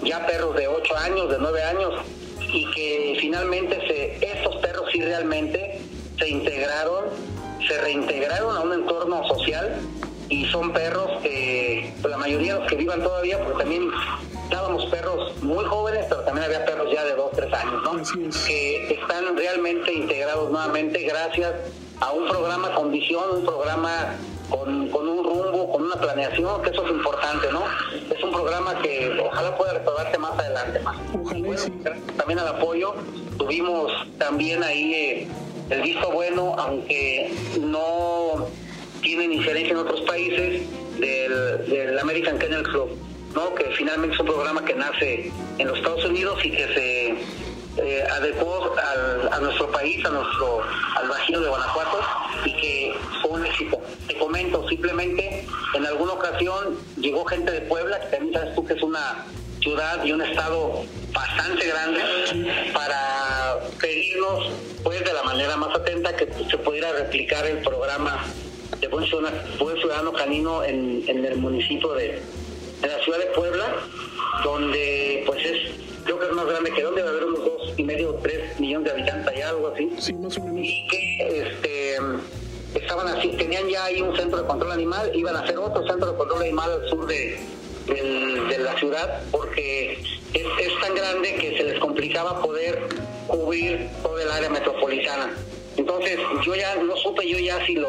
ya perros de 8 años, de 9 años, y que finalmente se, estos perros sí realmente se integraron, se reintegraron a un entorno social y son perros que pues, la mayoría de los que vivan todavía, porque también dábamos perros muy jóvenes, pero también había perros ya de 2, 3 años, ¿no? Que están realmente integrados nuevamente gracias a un programa con visión, un programa con, un rumbo, con una planeación, que eso es importante, ¿no? Es un programa que ojalá pueda recordarse más adelante más. también al apoyo, tuvimos también ahí eh, el visto bueno, aunque no tienen injerencia en otros países del, American Kennel Club, ¿no? que finalmente es un programa que nace en los Estados Unidos y que se eh, adecuó a nuestro país, a nuestro, al Bajío de Guanajuato y que fue un éxito. Te comento, simplemente en alguna ocasión llegó gente de Puebla, que también sabes tú que es una ciudad y un estado bastante grande para pedirnos pues de la manera más atenta que se pudiera replicar el programa de buen ciudadano, canino en, el municipio de, la ciudad de Puebla, donde pues es, creo que es más grande que donde va a haber unos dos y medio, tres millones de habitantes, y algo así. Y que este, estaban así, tenían ya ahí un centro de control animal, iban a hacer otro centro de control animal al sur de, de la ciudad, porque es, es tan grande que se les complicaba poder cubrir todo el área metropolitana. Entonces, yo ya no supe yo ya si lo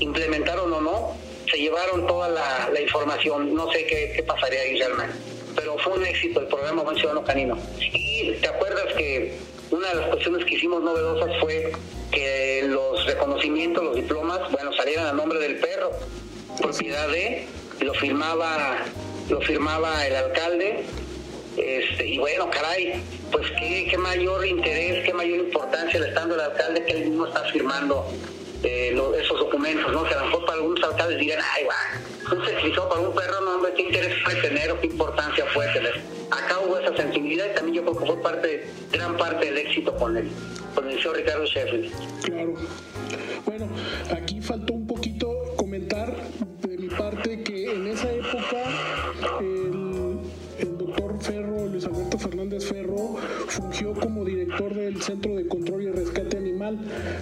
implementaron o no, se llevaron toda la, información, no sé qué, pasaría ahí realmente. Pero fue un éxito el programa Buen Ciudadano Canino. Y te acuerdas que una de las cuestiones que hicimos novedosas fue que los reconocimientos, los diplomas, bueno, salieran a nombre del perro, propiedad de, lo firmaba, lo firmaba el alcalde, este, y bueno, caray, pues qué, mayor interés, qué mayor importancia le está dando el alcalde que él mismo está firmando eh, esos documentos, ¿no? Que a lo mejor para algunos alcaldes digan, ay, va, un certificado para un perro, no, hombre, qué interés puede tener o qué importancia puede tener. Acá hubo esa sensibilidad y también yo creo que fue parte, gran parte del éxito con el, con el señor Ricardo Sheffield. Claro. Bueno, aquí faltó Ferro, fungió como director del Centro de Control y Rescate Animal,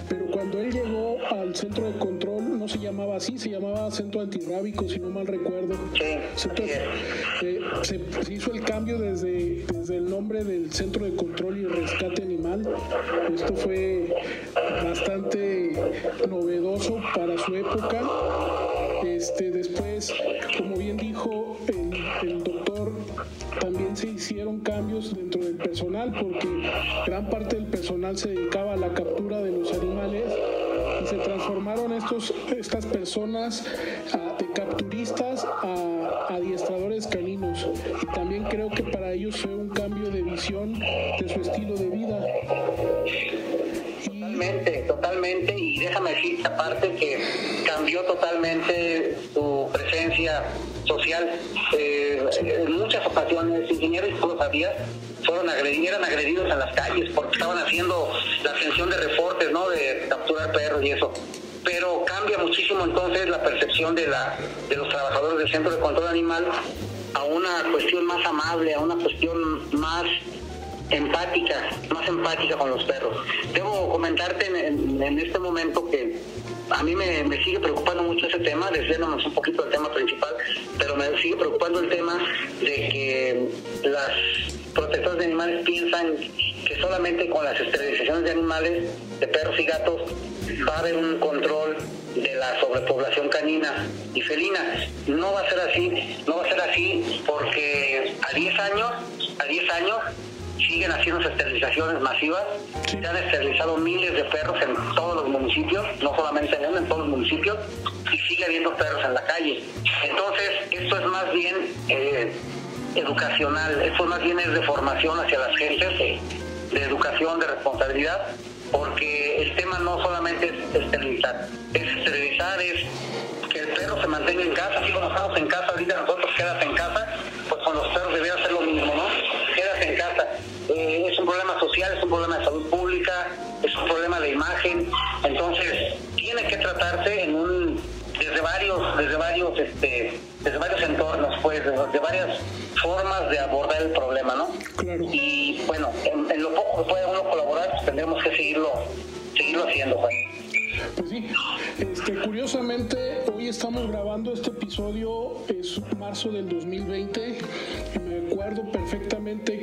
pero cuando él llegó al centro de control no se llamaba así, se llamaba Centro Antirrábico, si no mal recuerdo. Eh, se, hizo el cambio desde, desde el nombre del Centro de Control y Rescate Animal. Esto fue bastante novedoso para su época. Este, después, como bien dijo el, el doctor, también se hicieron cambios dentro del personal porque gran parte del personal se dedicaba a la captura de los animales se transformaron estos, estas personas de capturistas a adiestradores caninos. Y también creo que para ellos fue un cambio de visión de su estilo de vida. Totalmente, totalmente. Y déjame decirte aparte que cambió totalmente su presencia social. Eh, en muchas ocasiones, ingenieros, tú lo sabías, fueron agredidos, eran agredidos en las calles porque estaban haciendo la atención de reportes, ¿no? De capturar perros y eso. Pero cambia muchísimo entonces la percepción de, la, de los trabajadores del Centro de Control Animal a una cuestión más amable, a una cuestión más empática, más empática con los perros. Debo comentarte en, este momento que a mí me, sigue preocupando mucho ese tema, desviándonos un poquito del tema principal, pero me sigue preocupando el tema de que las protectores de animales piensan que solamente con las esterilizaciones de animales, de perros y gatos, va a haber un control de la sobrepoblación canina y felina. No va a ser así, no va a ser así porque a 10 años, a 10 años siguen haciendo esterilizaciones masivas. Se han esterilizado miles de perros en todos los municipios, no solamente en León, en todos los municipios, y sigue habiendo perros en la calle. Entonces, esto es más bien eh, educacional, esto más bien es de formación hacia las gentes, de, de educación, de responsabilidad, porque el tema no solamente es esterilizar, es esterilizar, es que el perro se mantenga en casa, así como estamos en casa ahorita nosotros quedas social, es un problema de salud pública, es un problema de imagen, entonces tiene que tratarse en un desde varios, desde varios, este, desde varios entornos, pues, de, varias formas de abordar el problema, ¿no? Y bueno, en, lo poco que pueda uno colaborar, pues tendremos que seguirlo, seguirlo haciendo, Juan. Pues sí, este, curiosamente hoy estamos grabando este episodio, es marzo del 2020, y me acuerdo perfectamente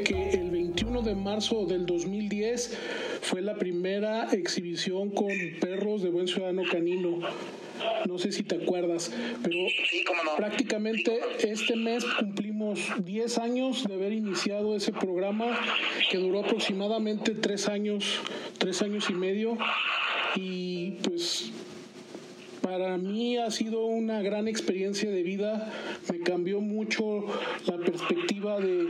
marzo del 2010 fue la primera exhibición con perros de buen ciudadano canino. No sé si te acuerdas, pero prácticamente este mes cumplimos 10 años de haber iniciado ese programa que duró aproximadamente tres años, tres años y medio. Y pues para mí ha sido una gran experiencia de vida, me cambió mucho la perspectiva de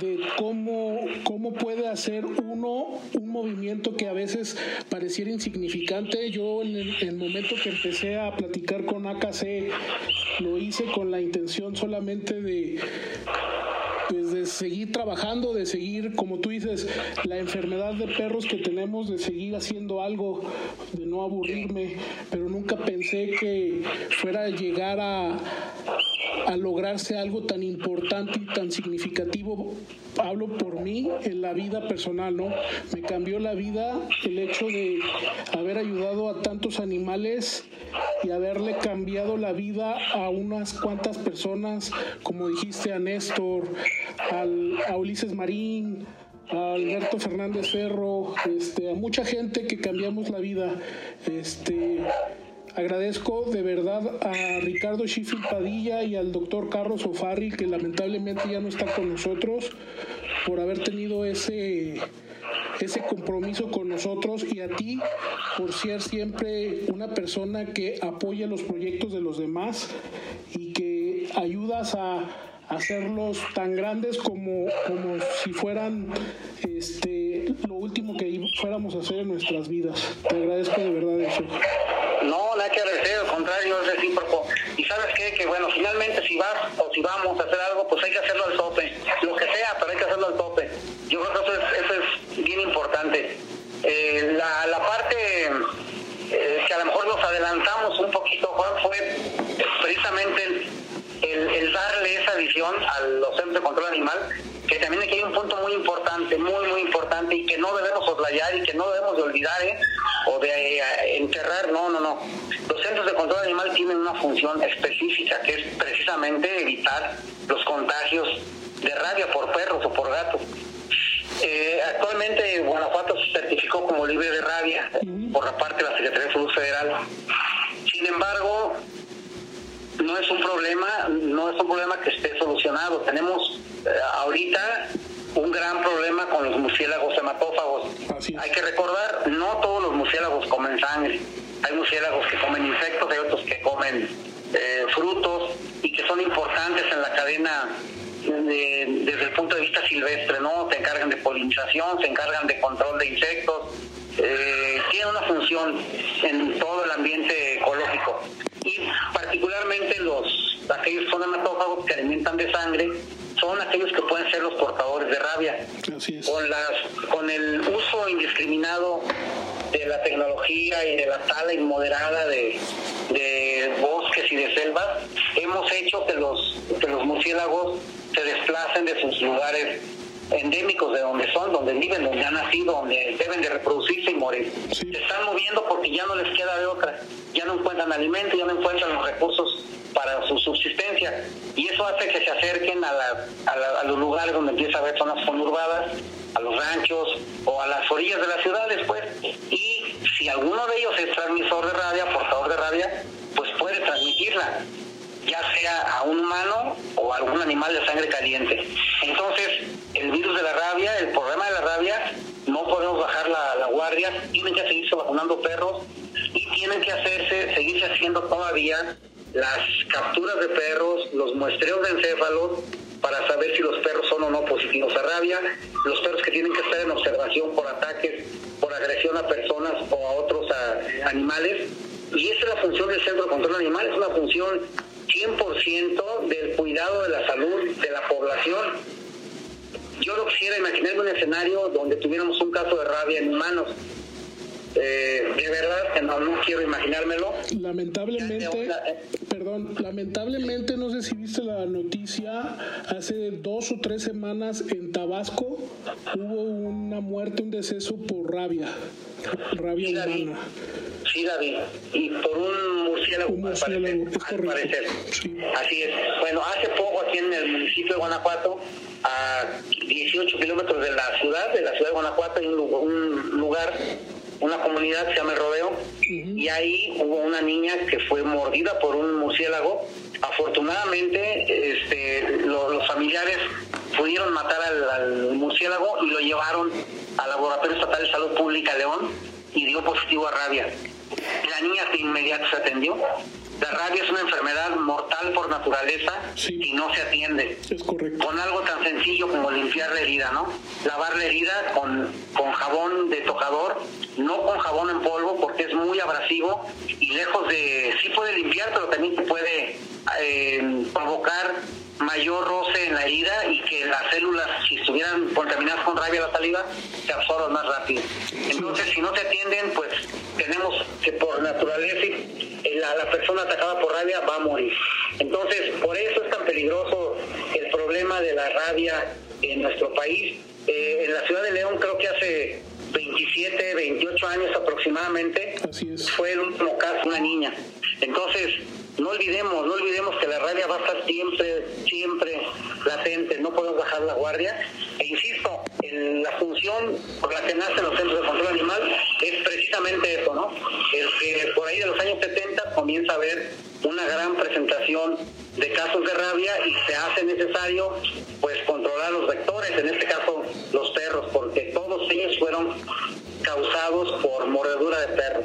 de cómo, cómo puede hacer uno un movimiento que a veces pareciera insignificante. Yo en el, momento que empecé a platicar con AKC lo hice con la intención solamente de pues de seguir trabajando, de seguir, como tú dices, la enfermedad de perros que tenemos, de seguir haciendo algo, de no aburrirme, pero nunca pensé que fuera llegar a, a lograrse algo tan importante y tan significativo, hablo por mí, en la vida personal, ¿no? Me cambió la vida el hecho de haber ayudado a tantos animales y haberle cambiado la vida a unas cuantas personas, como dijiste, a Néstor, al, a Ulises Marín, a Alberto Fernández Ferro, este, a mucha gente que cambiamos la vida. Este, Agradezco de verdad a Ricardo Sheffield Padilla y al doctor Carlos Ofarri, que lamentablemente ya no está con nosotros, por haber tenido ese, ese compromiso con nosotros y a ti por ser siempre una persona que apoya los proyectos de los demás y que ayudas a hacerlos tan grandes como, como si fueran este, lo último que fuéramos a hacer en nuestras vidas. Te agradezco de verdad eso. No, nada que agradecer, al contrario, es recíproco. Y sabes qué, que bueno, finalmente si vas o si vamos a hacer algo, pues hay que hacerlo al tope. Lo que sea, pero hay que hacerlo al tope. Yo creo que eso es, eso es bien importante. Eh, la, la, parte eh, que a lo mejor nos adelantamos un poquito, Juan, fue precisamente el, darle esa visión a los centros de control animal, que también aquí hay un punto muy importante, muy, muy importante, y que no debemos soslayar y que no debemos de olvidar, ¿eh? o de eh, enterrar, no, no, no. Los centros de control animal tienen una función específica, que es precisamente evitar los contagios de rabia por perros o por gatos. Eh, actualmente Guanajuato se certificó como libre de rabia por la parte de la Secretaría de Salud Federal. Sin embargo, no es un problema, no es un problema que esté solucionado. Tenemos eh, ahorita un gran problema con los murciélagos hematófagos. Hay que recordar, no todos los murciélagos comen sangre. Hay murciélagos que comen insectos, hay otros que comen eh, frutos y que son importantes en la cadena desde el punto de vista silvestre, ¿no? Se encargan de polinización, se encargan de control de insectos, eh, tienen una función en todo el ambiente ecológico. Y particularmente los aquellos son hematófagos que alimentan de sangre son aquellos que pueden ser los portadores de rabia. Con, las, con el uso indiscriminado de la tecnología y de la tala inmoderada de, de bosques y de selvas, hemos hecho que los, que los murciélagos se desplacen de sus lugares endémicos de donde son, donde viven, donde han nacido, donde deben de reproducirse y morir. Se están moviendo porque ya no les queda de otra, ya no encuentran alimento, ya no encuentran los recursos para su subsistencia y eso hace que se acerquen a, a, los lugares donde empieza a haber zonas conurbadas, a los ranchos o a las orillas de las ciudades, pues. Y si alguno de ellos es transmisor de rabia, portador de rabia, pues puede transmitirla ya sea a un humano o a algún animal de sangre caliente. Entonces, el virus de la rabia, el problema de la rabia, no podemos bajar la, guardia, tienen que seguirse vacunando perros y tienen que hacerse, seguirse haciendo todavía las capturas de perros, los muestreos de encéfalos para saber si los perros son o no positivos a rabia, los perros que tienen que estar en observación por ataques, por agresión a personas o a otros animales. Y esa es la función del Centro de Control Animal, es una función 100% del cuidado de la salud de la población. Yo no quisiera imaginarme un escenario donde tuviéramos un caso de rabia en humanos. Eh, de verdad que no, quiero imaginármelo. Lamentablemente, eh. perdón, lamentablemente no sé si viste la noticia, hace dos o tres semanas en Tabasco hubo una muerte, un deceso por rabia, rabia humana. Sí, David, y por un murciélago, al parecer. Así es. Bueno, hace poco aquí en el municipio de Guanajuato, a 18 kilómetros de la ciudad, de la ciudad de Guanajuato, hay un lugar, comunidad se llama El Rodeo, y ahí hubo una niña que fue mordida por un murciélago. Afortunadamente, este, los familiares pudieron matar al, al murciélago y lo llevaron al Laboratorio Estatal de Salud Pública León y dio positivo a rabia. La niña de inmediato se atendió. La rabia es una enfermedad mortal por naturaleza y no se atiende. Con algo tan sencillo como limpiar la herida, ¿no? Lavar la herida con, con jabón de tocador, no con jabón en polvo porque es muy abrasivo y lejos de... Sí puede limpiar, pero también puede eh, provocar mayor roce en la herida y que las células, si estuvieran contaminadas con rabia la saliva, se absorban más rápido. Entonces, si no se atienden, pues tenemos que por naturaleza la, la persona atacada por rabia va a morir. Entonces, por eso es tan peligroso el problema de la rabia en nuestro país. Eh, en la ciudad de León creo que hace 27, 28 años aproximadamente fue el último caso, una niña. Entonces, no olvidemos, no olvidemos que la rabia va a estar siempre, siempre latente, no podemos bajar la guardia. E insisto, en la función por la que nacen los centros de control animal es precisamente eso, ¿no? El que por ahí de los años 70 comienza a haber una gran presentación de casos de rabia y se hace necesario pues controlar los vectores, en este caso los perros, porque todos ellos fueron causados por mordedura de perro.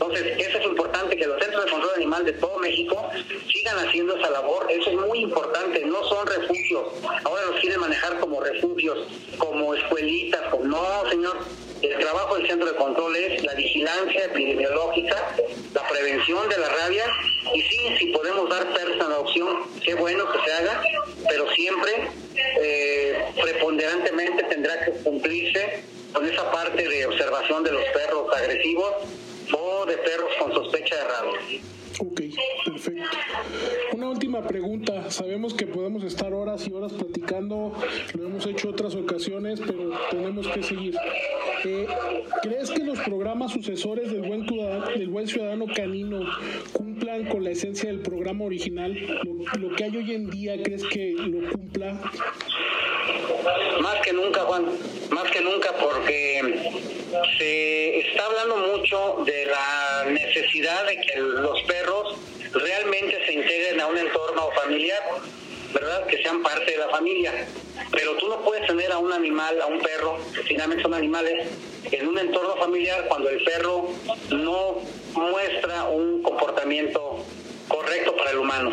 Entonces, eso es importante, que los centros de control animal de todo México sigan haciendo esa labor. Eso es muy importante. No son refugios. Ahora los quieren manejar como refugios, como escuelitas. No, señor. El trabajo del centro de control es la vigilancia epidemiológica, la prevención de la rabia y sí, si podemos dar perros en adopción, qué bueno que se haga, pero siempre eh, preponderantemente tendrá que cumplirse con esa parte de observación de los perros agresivos de perros con sospecha de rabia. Ok, perfecto. Una última pregunta. Sabemos que podemos estar horas y horas platicando, lo hemos hecho otras ocasiones, pero tenemos que seguir. Eh, ¿Crees que los programas sucesores del buen, del buen ciudadano canino cumplan con la esencia del programa original? Lo, lo que hay hoy en día, ¿crees que lo cumpla? Más que nunca, Juan, más que nunca porque se está hablando mucho de la necesidad de que los perros realmente se integren a un entorno familiar. ¿verdad? Que sean parte de la familia. Pero tú no puedes tener a un animal, a un perro, que finalmente son animales, en un entorno familiar cuando el perro no muestra un comportamiento correcto para el humano.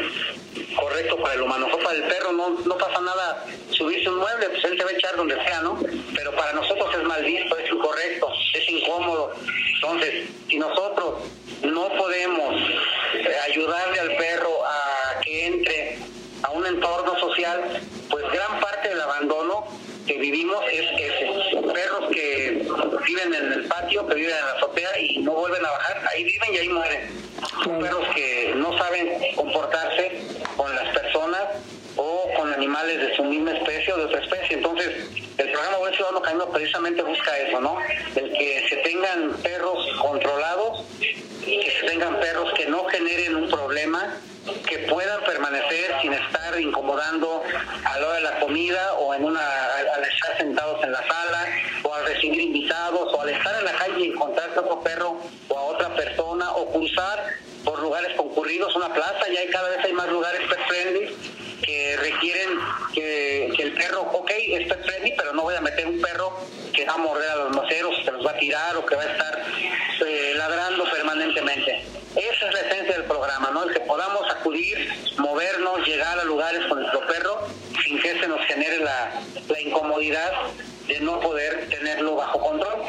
Correcto para el humano. para el perro no, no pasa nada subirse un mueble, pues él se va a echar donde sea, ¿no? Pero para nosotros es mal visto, es incorrecto, es incómodo. Entonces, si nosotros no podemos eh, ayudarle al perro a que entre a un entorno social, pues gran parte del abandono que vivimos es ese. Perros que viven en el patio, que viven en la azotea y no vuelven a bajar, ahí viven y ahí mueren. Son perros que no saben comportarse con las personas o con animales de su misma especie o de otra especie. Entonces, el programa Buen Ciudadano Camino precisamente busca eso, ¿no? El que se tengan perros controlados y que se tengan perros que no generen un problema que puedan permanecer sin estar incomodando a la hora de la comida o en una al estar sentados en la sala o al recibir invitados o al estar en la calle y encontrarse otro perro o a otra persona o cruzar por lugares concurridos, una plaza, ya hay cada vez hay más lugares pet friendly que requieren que, el perro, ok, es pet friendly, pero no voy a meter un perro que va a morder a los maceros, que los va a tirar o que va a estar eh, ladrando permanentemente. Esa es la esencia del programa, ¿no? El que podamos acudir, movernos, llegar a lugares con nuestro perro sin que se nos genere la, la incomodidad de no poder tenerlo bajo control.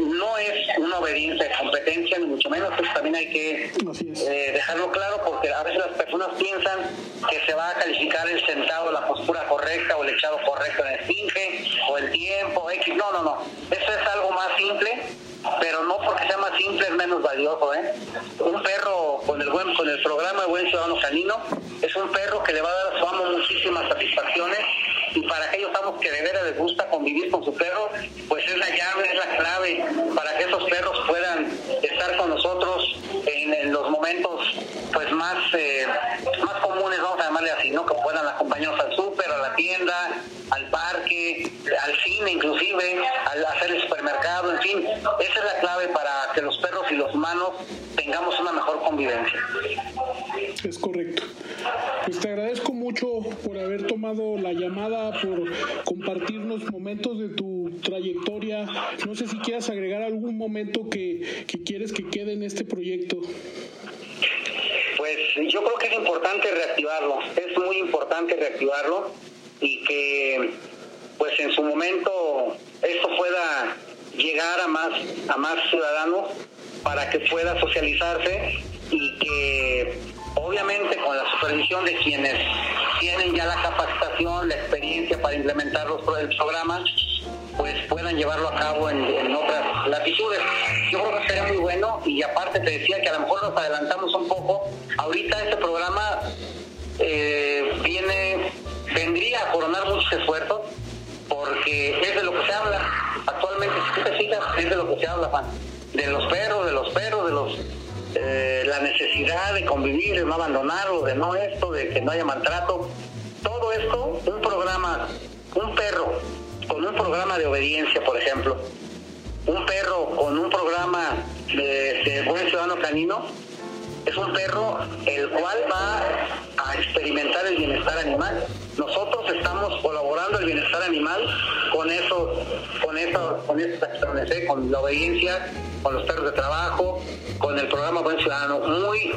No es una obediencia de competencia, ni mucho menos, eso también hay que eh, dejarlo claro porque a veces personas piensan que se va a calificar el sentado, la postura correcta o el echado correcto en el esfinge o el tiempo, X. No, no, no. Eso es algo más simple pero no porque sea más simple es menos valioso, ¿eh? Un perro con el buen, con el programa de Buen Ciudadano Canino es un perro que le va a dar a su amo muchísimas satisfacciones y para aquellos amos que de veras les gusta convivir con su perro, pues es la llave, es la clave para que esos perros puedan estar con nosotros en, los momentos pues más eh, más comunes, vamos a llamarle así, ¿no? Que puedan acompañarnos al súper, a la tienda, al parque, al cine inclusive, al hacer el supermercado, en fin, esa es la clave para que los perros y los humanos tengamos una mejor convivencia. Es correcto. Pues te agradezco mucho por haber tomado la llamada, por compartirnos momentos de tu trayectoria. No sé si quieras agregar algún momento que, que quieres que quede en este proyecto. Pues yo creo que es importante reactivarlo, es muy importante reactivarlo y que pues en su momento esto pueda llegar a más a más ciudadanos para que pueda socializarse y que obviamente con la supervisión de quienes tienen ya la capacitación, la experiencia para implementar los el programa, pues puedan llevarlo a cabo en, otras latitudes. Yo creo que sería muy bueno y aparte te decía que a lo mejor nos adelantamos un poco. Ahorita este programa eh, viene, vendría a coronar muchos esfuerzos porque es de lo que se habla. Actualmente, si tú te fijas, es de lo que se habla, Juan. De los perros, de los perros, de los eh, la necesidad de convivir, de no abandonarlo, de no esto, de que no haya maltrato. Todo esto, un programa, un perro con un programa de obediencia, por ejemplo, un perro con un programa de, buen ciudadano canino, es un perro el cual va a experimentar el bienestar animal. Nosotros estamos colaborando el bienestar animal con eso, con eso, con estas acciones, ¿eh? con la obediencia, con los perros de trabajo, con el programa Buen Ciudadano, muy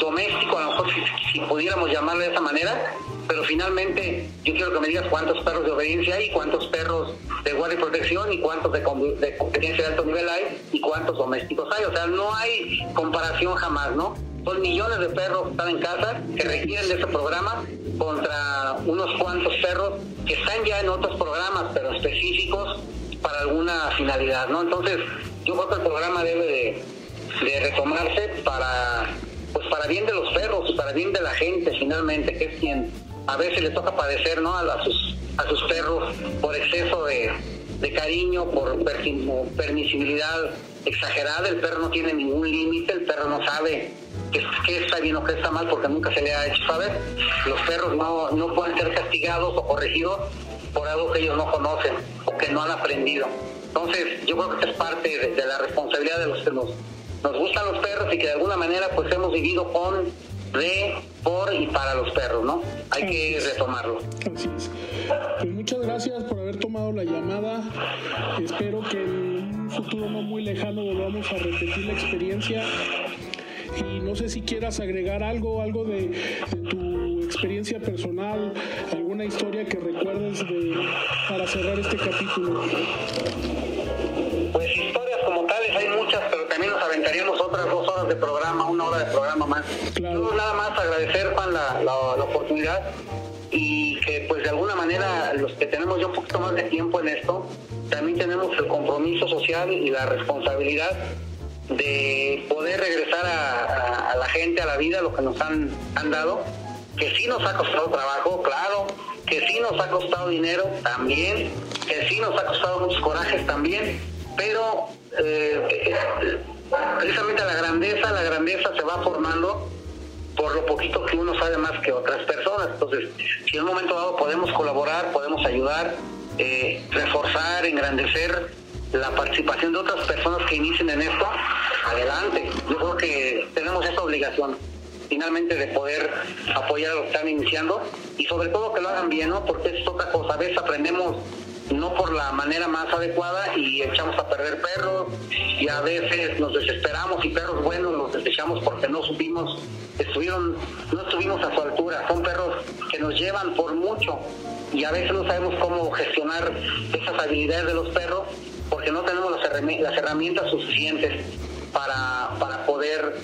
doméstico, a lo mejor si pudiéramos llamarle de esa manera, pero finalmente yo quiero que me digas cuántos perros de obediencia hay, cuántos perros de guardia y protección y cuántos de, competencia de alto nivel hay y cuántos domésticos hay. O sea, no hay comparación jamás, ¿no? Son millones de perros que están en casa que requieren de ese programa contra unos cuantos perros que están ya en otros programas, pero específicos para alguna finalidad, ¿no? Entonces, yo creo que el programa debe de, de retomarse para pues para bien de los perros para bien de la gente finalmente, que es quien a veces le toca padecer ¿no? a, sus, a sus perros por exceso de, cariño, por permisibilidad exagerada. El perro no tiene ningún límite, el perro no sabe qué, está bien o qué está mal porque nunca se le ha hecho saber. Los perros no, no pueden ser castigados o corregidos por algo que ellos no conocen o que no han aprendido. Entonces, yo creo que es parte de, la responsabilidad de los que nos, nos gustan los perros y que de alguna manera pues hemos vivido con de, por y para los perros, ¿no? Hay que retomarlo. Así es. Pues muchas gracias por haber tomado la llamada. Espero que en un futuro no muy lejano volvamos a repetir la experiencia. Y no sé si quieras agregar algo, algo de, tu experiencia personal, alguna historia que recuerdes de, para cerrar este capítulo. Pues historias como tales hay muchas, también nos aventaríamos otras dos horas de programa, una hora de programa más. Claro. nada más agradecer, Juan, la, la, oportunidad y que pues de alguna manera los que tenemos ya un poquito más de tiempo en esto, también tenemos el compromiso social y la responsabilidad de poder regresar a, la gente, a la vida, lo que nos han, han dado, que sí nos ha costado trabajo, claro, que sí nos ha costado dinero también, que sí nos ha costado muchos corajes también, pero eh, precisamente la grandeza, la grandeza se va formando por lo poquito que uno sabe más que otras personas. Entonces, si en un momento dado podemos colaborar, podemos ayudar, eh, reforzar, engrandecer la participación de otras personas que inicien en esto, adelante. Yo creo que tenemos esa obligación finalmente de poder apoyar a los que están iniciando y sobre todo que lo hagan bien, ¿no? Porque es otra cosa. A veces aprendemos no por la manera más adecuada y echamos a perder perros y a veces nos desesperamos y perros buenos los desechamos porque no supimos, estuvieron, no estuvimos a su altura. Son perros que nos llevan por mucho y a veces no sabemos cómo gestionar esas habilidades de los perros porque no tenemos las herramientas suficientes para, para poder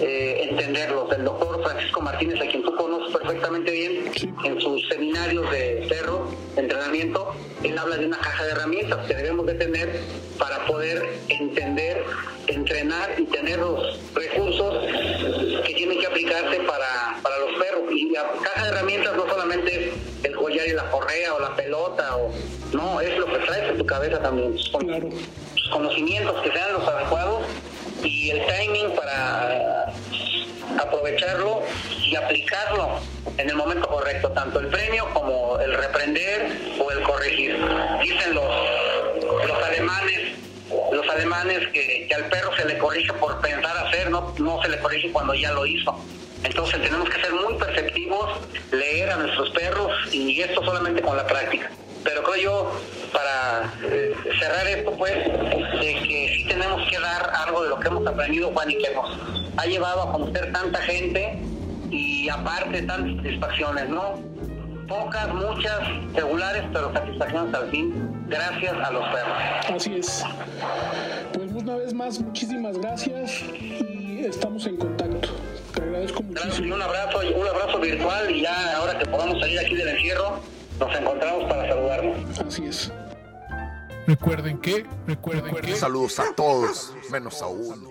eh, entenderlos. El doctor Francisco Martínez, a quien tú conoces perfectamente bien, en sus seminarios de perro, de entrenamiento, él habla de una caja de herramientas que debemos de tener para poder entender, entrenar y tener los recursos que tienen que aplicarse para, para los perros. Y la caja de herramientas no solamente es el collar y la correa o la pelota, o no, es lo que traes en tu cabeza también. Son conocimientos que sean los adecuados y el timing para aprovecharlo y aplicarlo en el momento correcto, tanto el premio como el reprender o el corregir. Dicen los, los alemanes, los alemanes que, al perro se le corrige por pensar hacer, no, no se le corrige cuando ya lo hizo. Entonces tenemos que ser muy perceptivos, leer a nuestros perros y esto solamente con la práctica. Pero creo yo, para eh, cerrar esto, pues, de que sí tenemos que dar algo de lo que hemos aprendido, Juan, y que nos ha llevado a conocer tanta gente y aparte tantas satisfacciones, ¿no? Pocas, muchas, regulares, pero satisfacciones al fin, gracias a los perros. Así es. Pues una vez más, muchísimas gracias y estamos en contacto. Te agradezco muchísimo. un abrazo, un abrazo virtual y ya ahora que podamos salir aquí del encierro, nos encontramos para saludarnos. Así es. Recuerden que, recuerden que. Saludos a todos, menos a uno.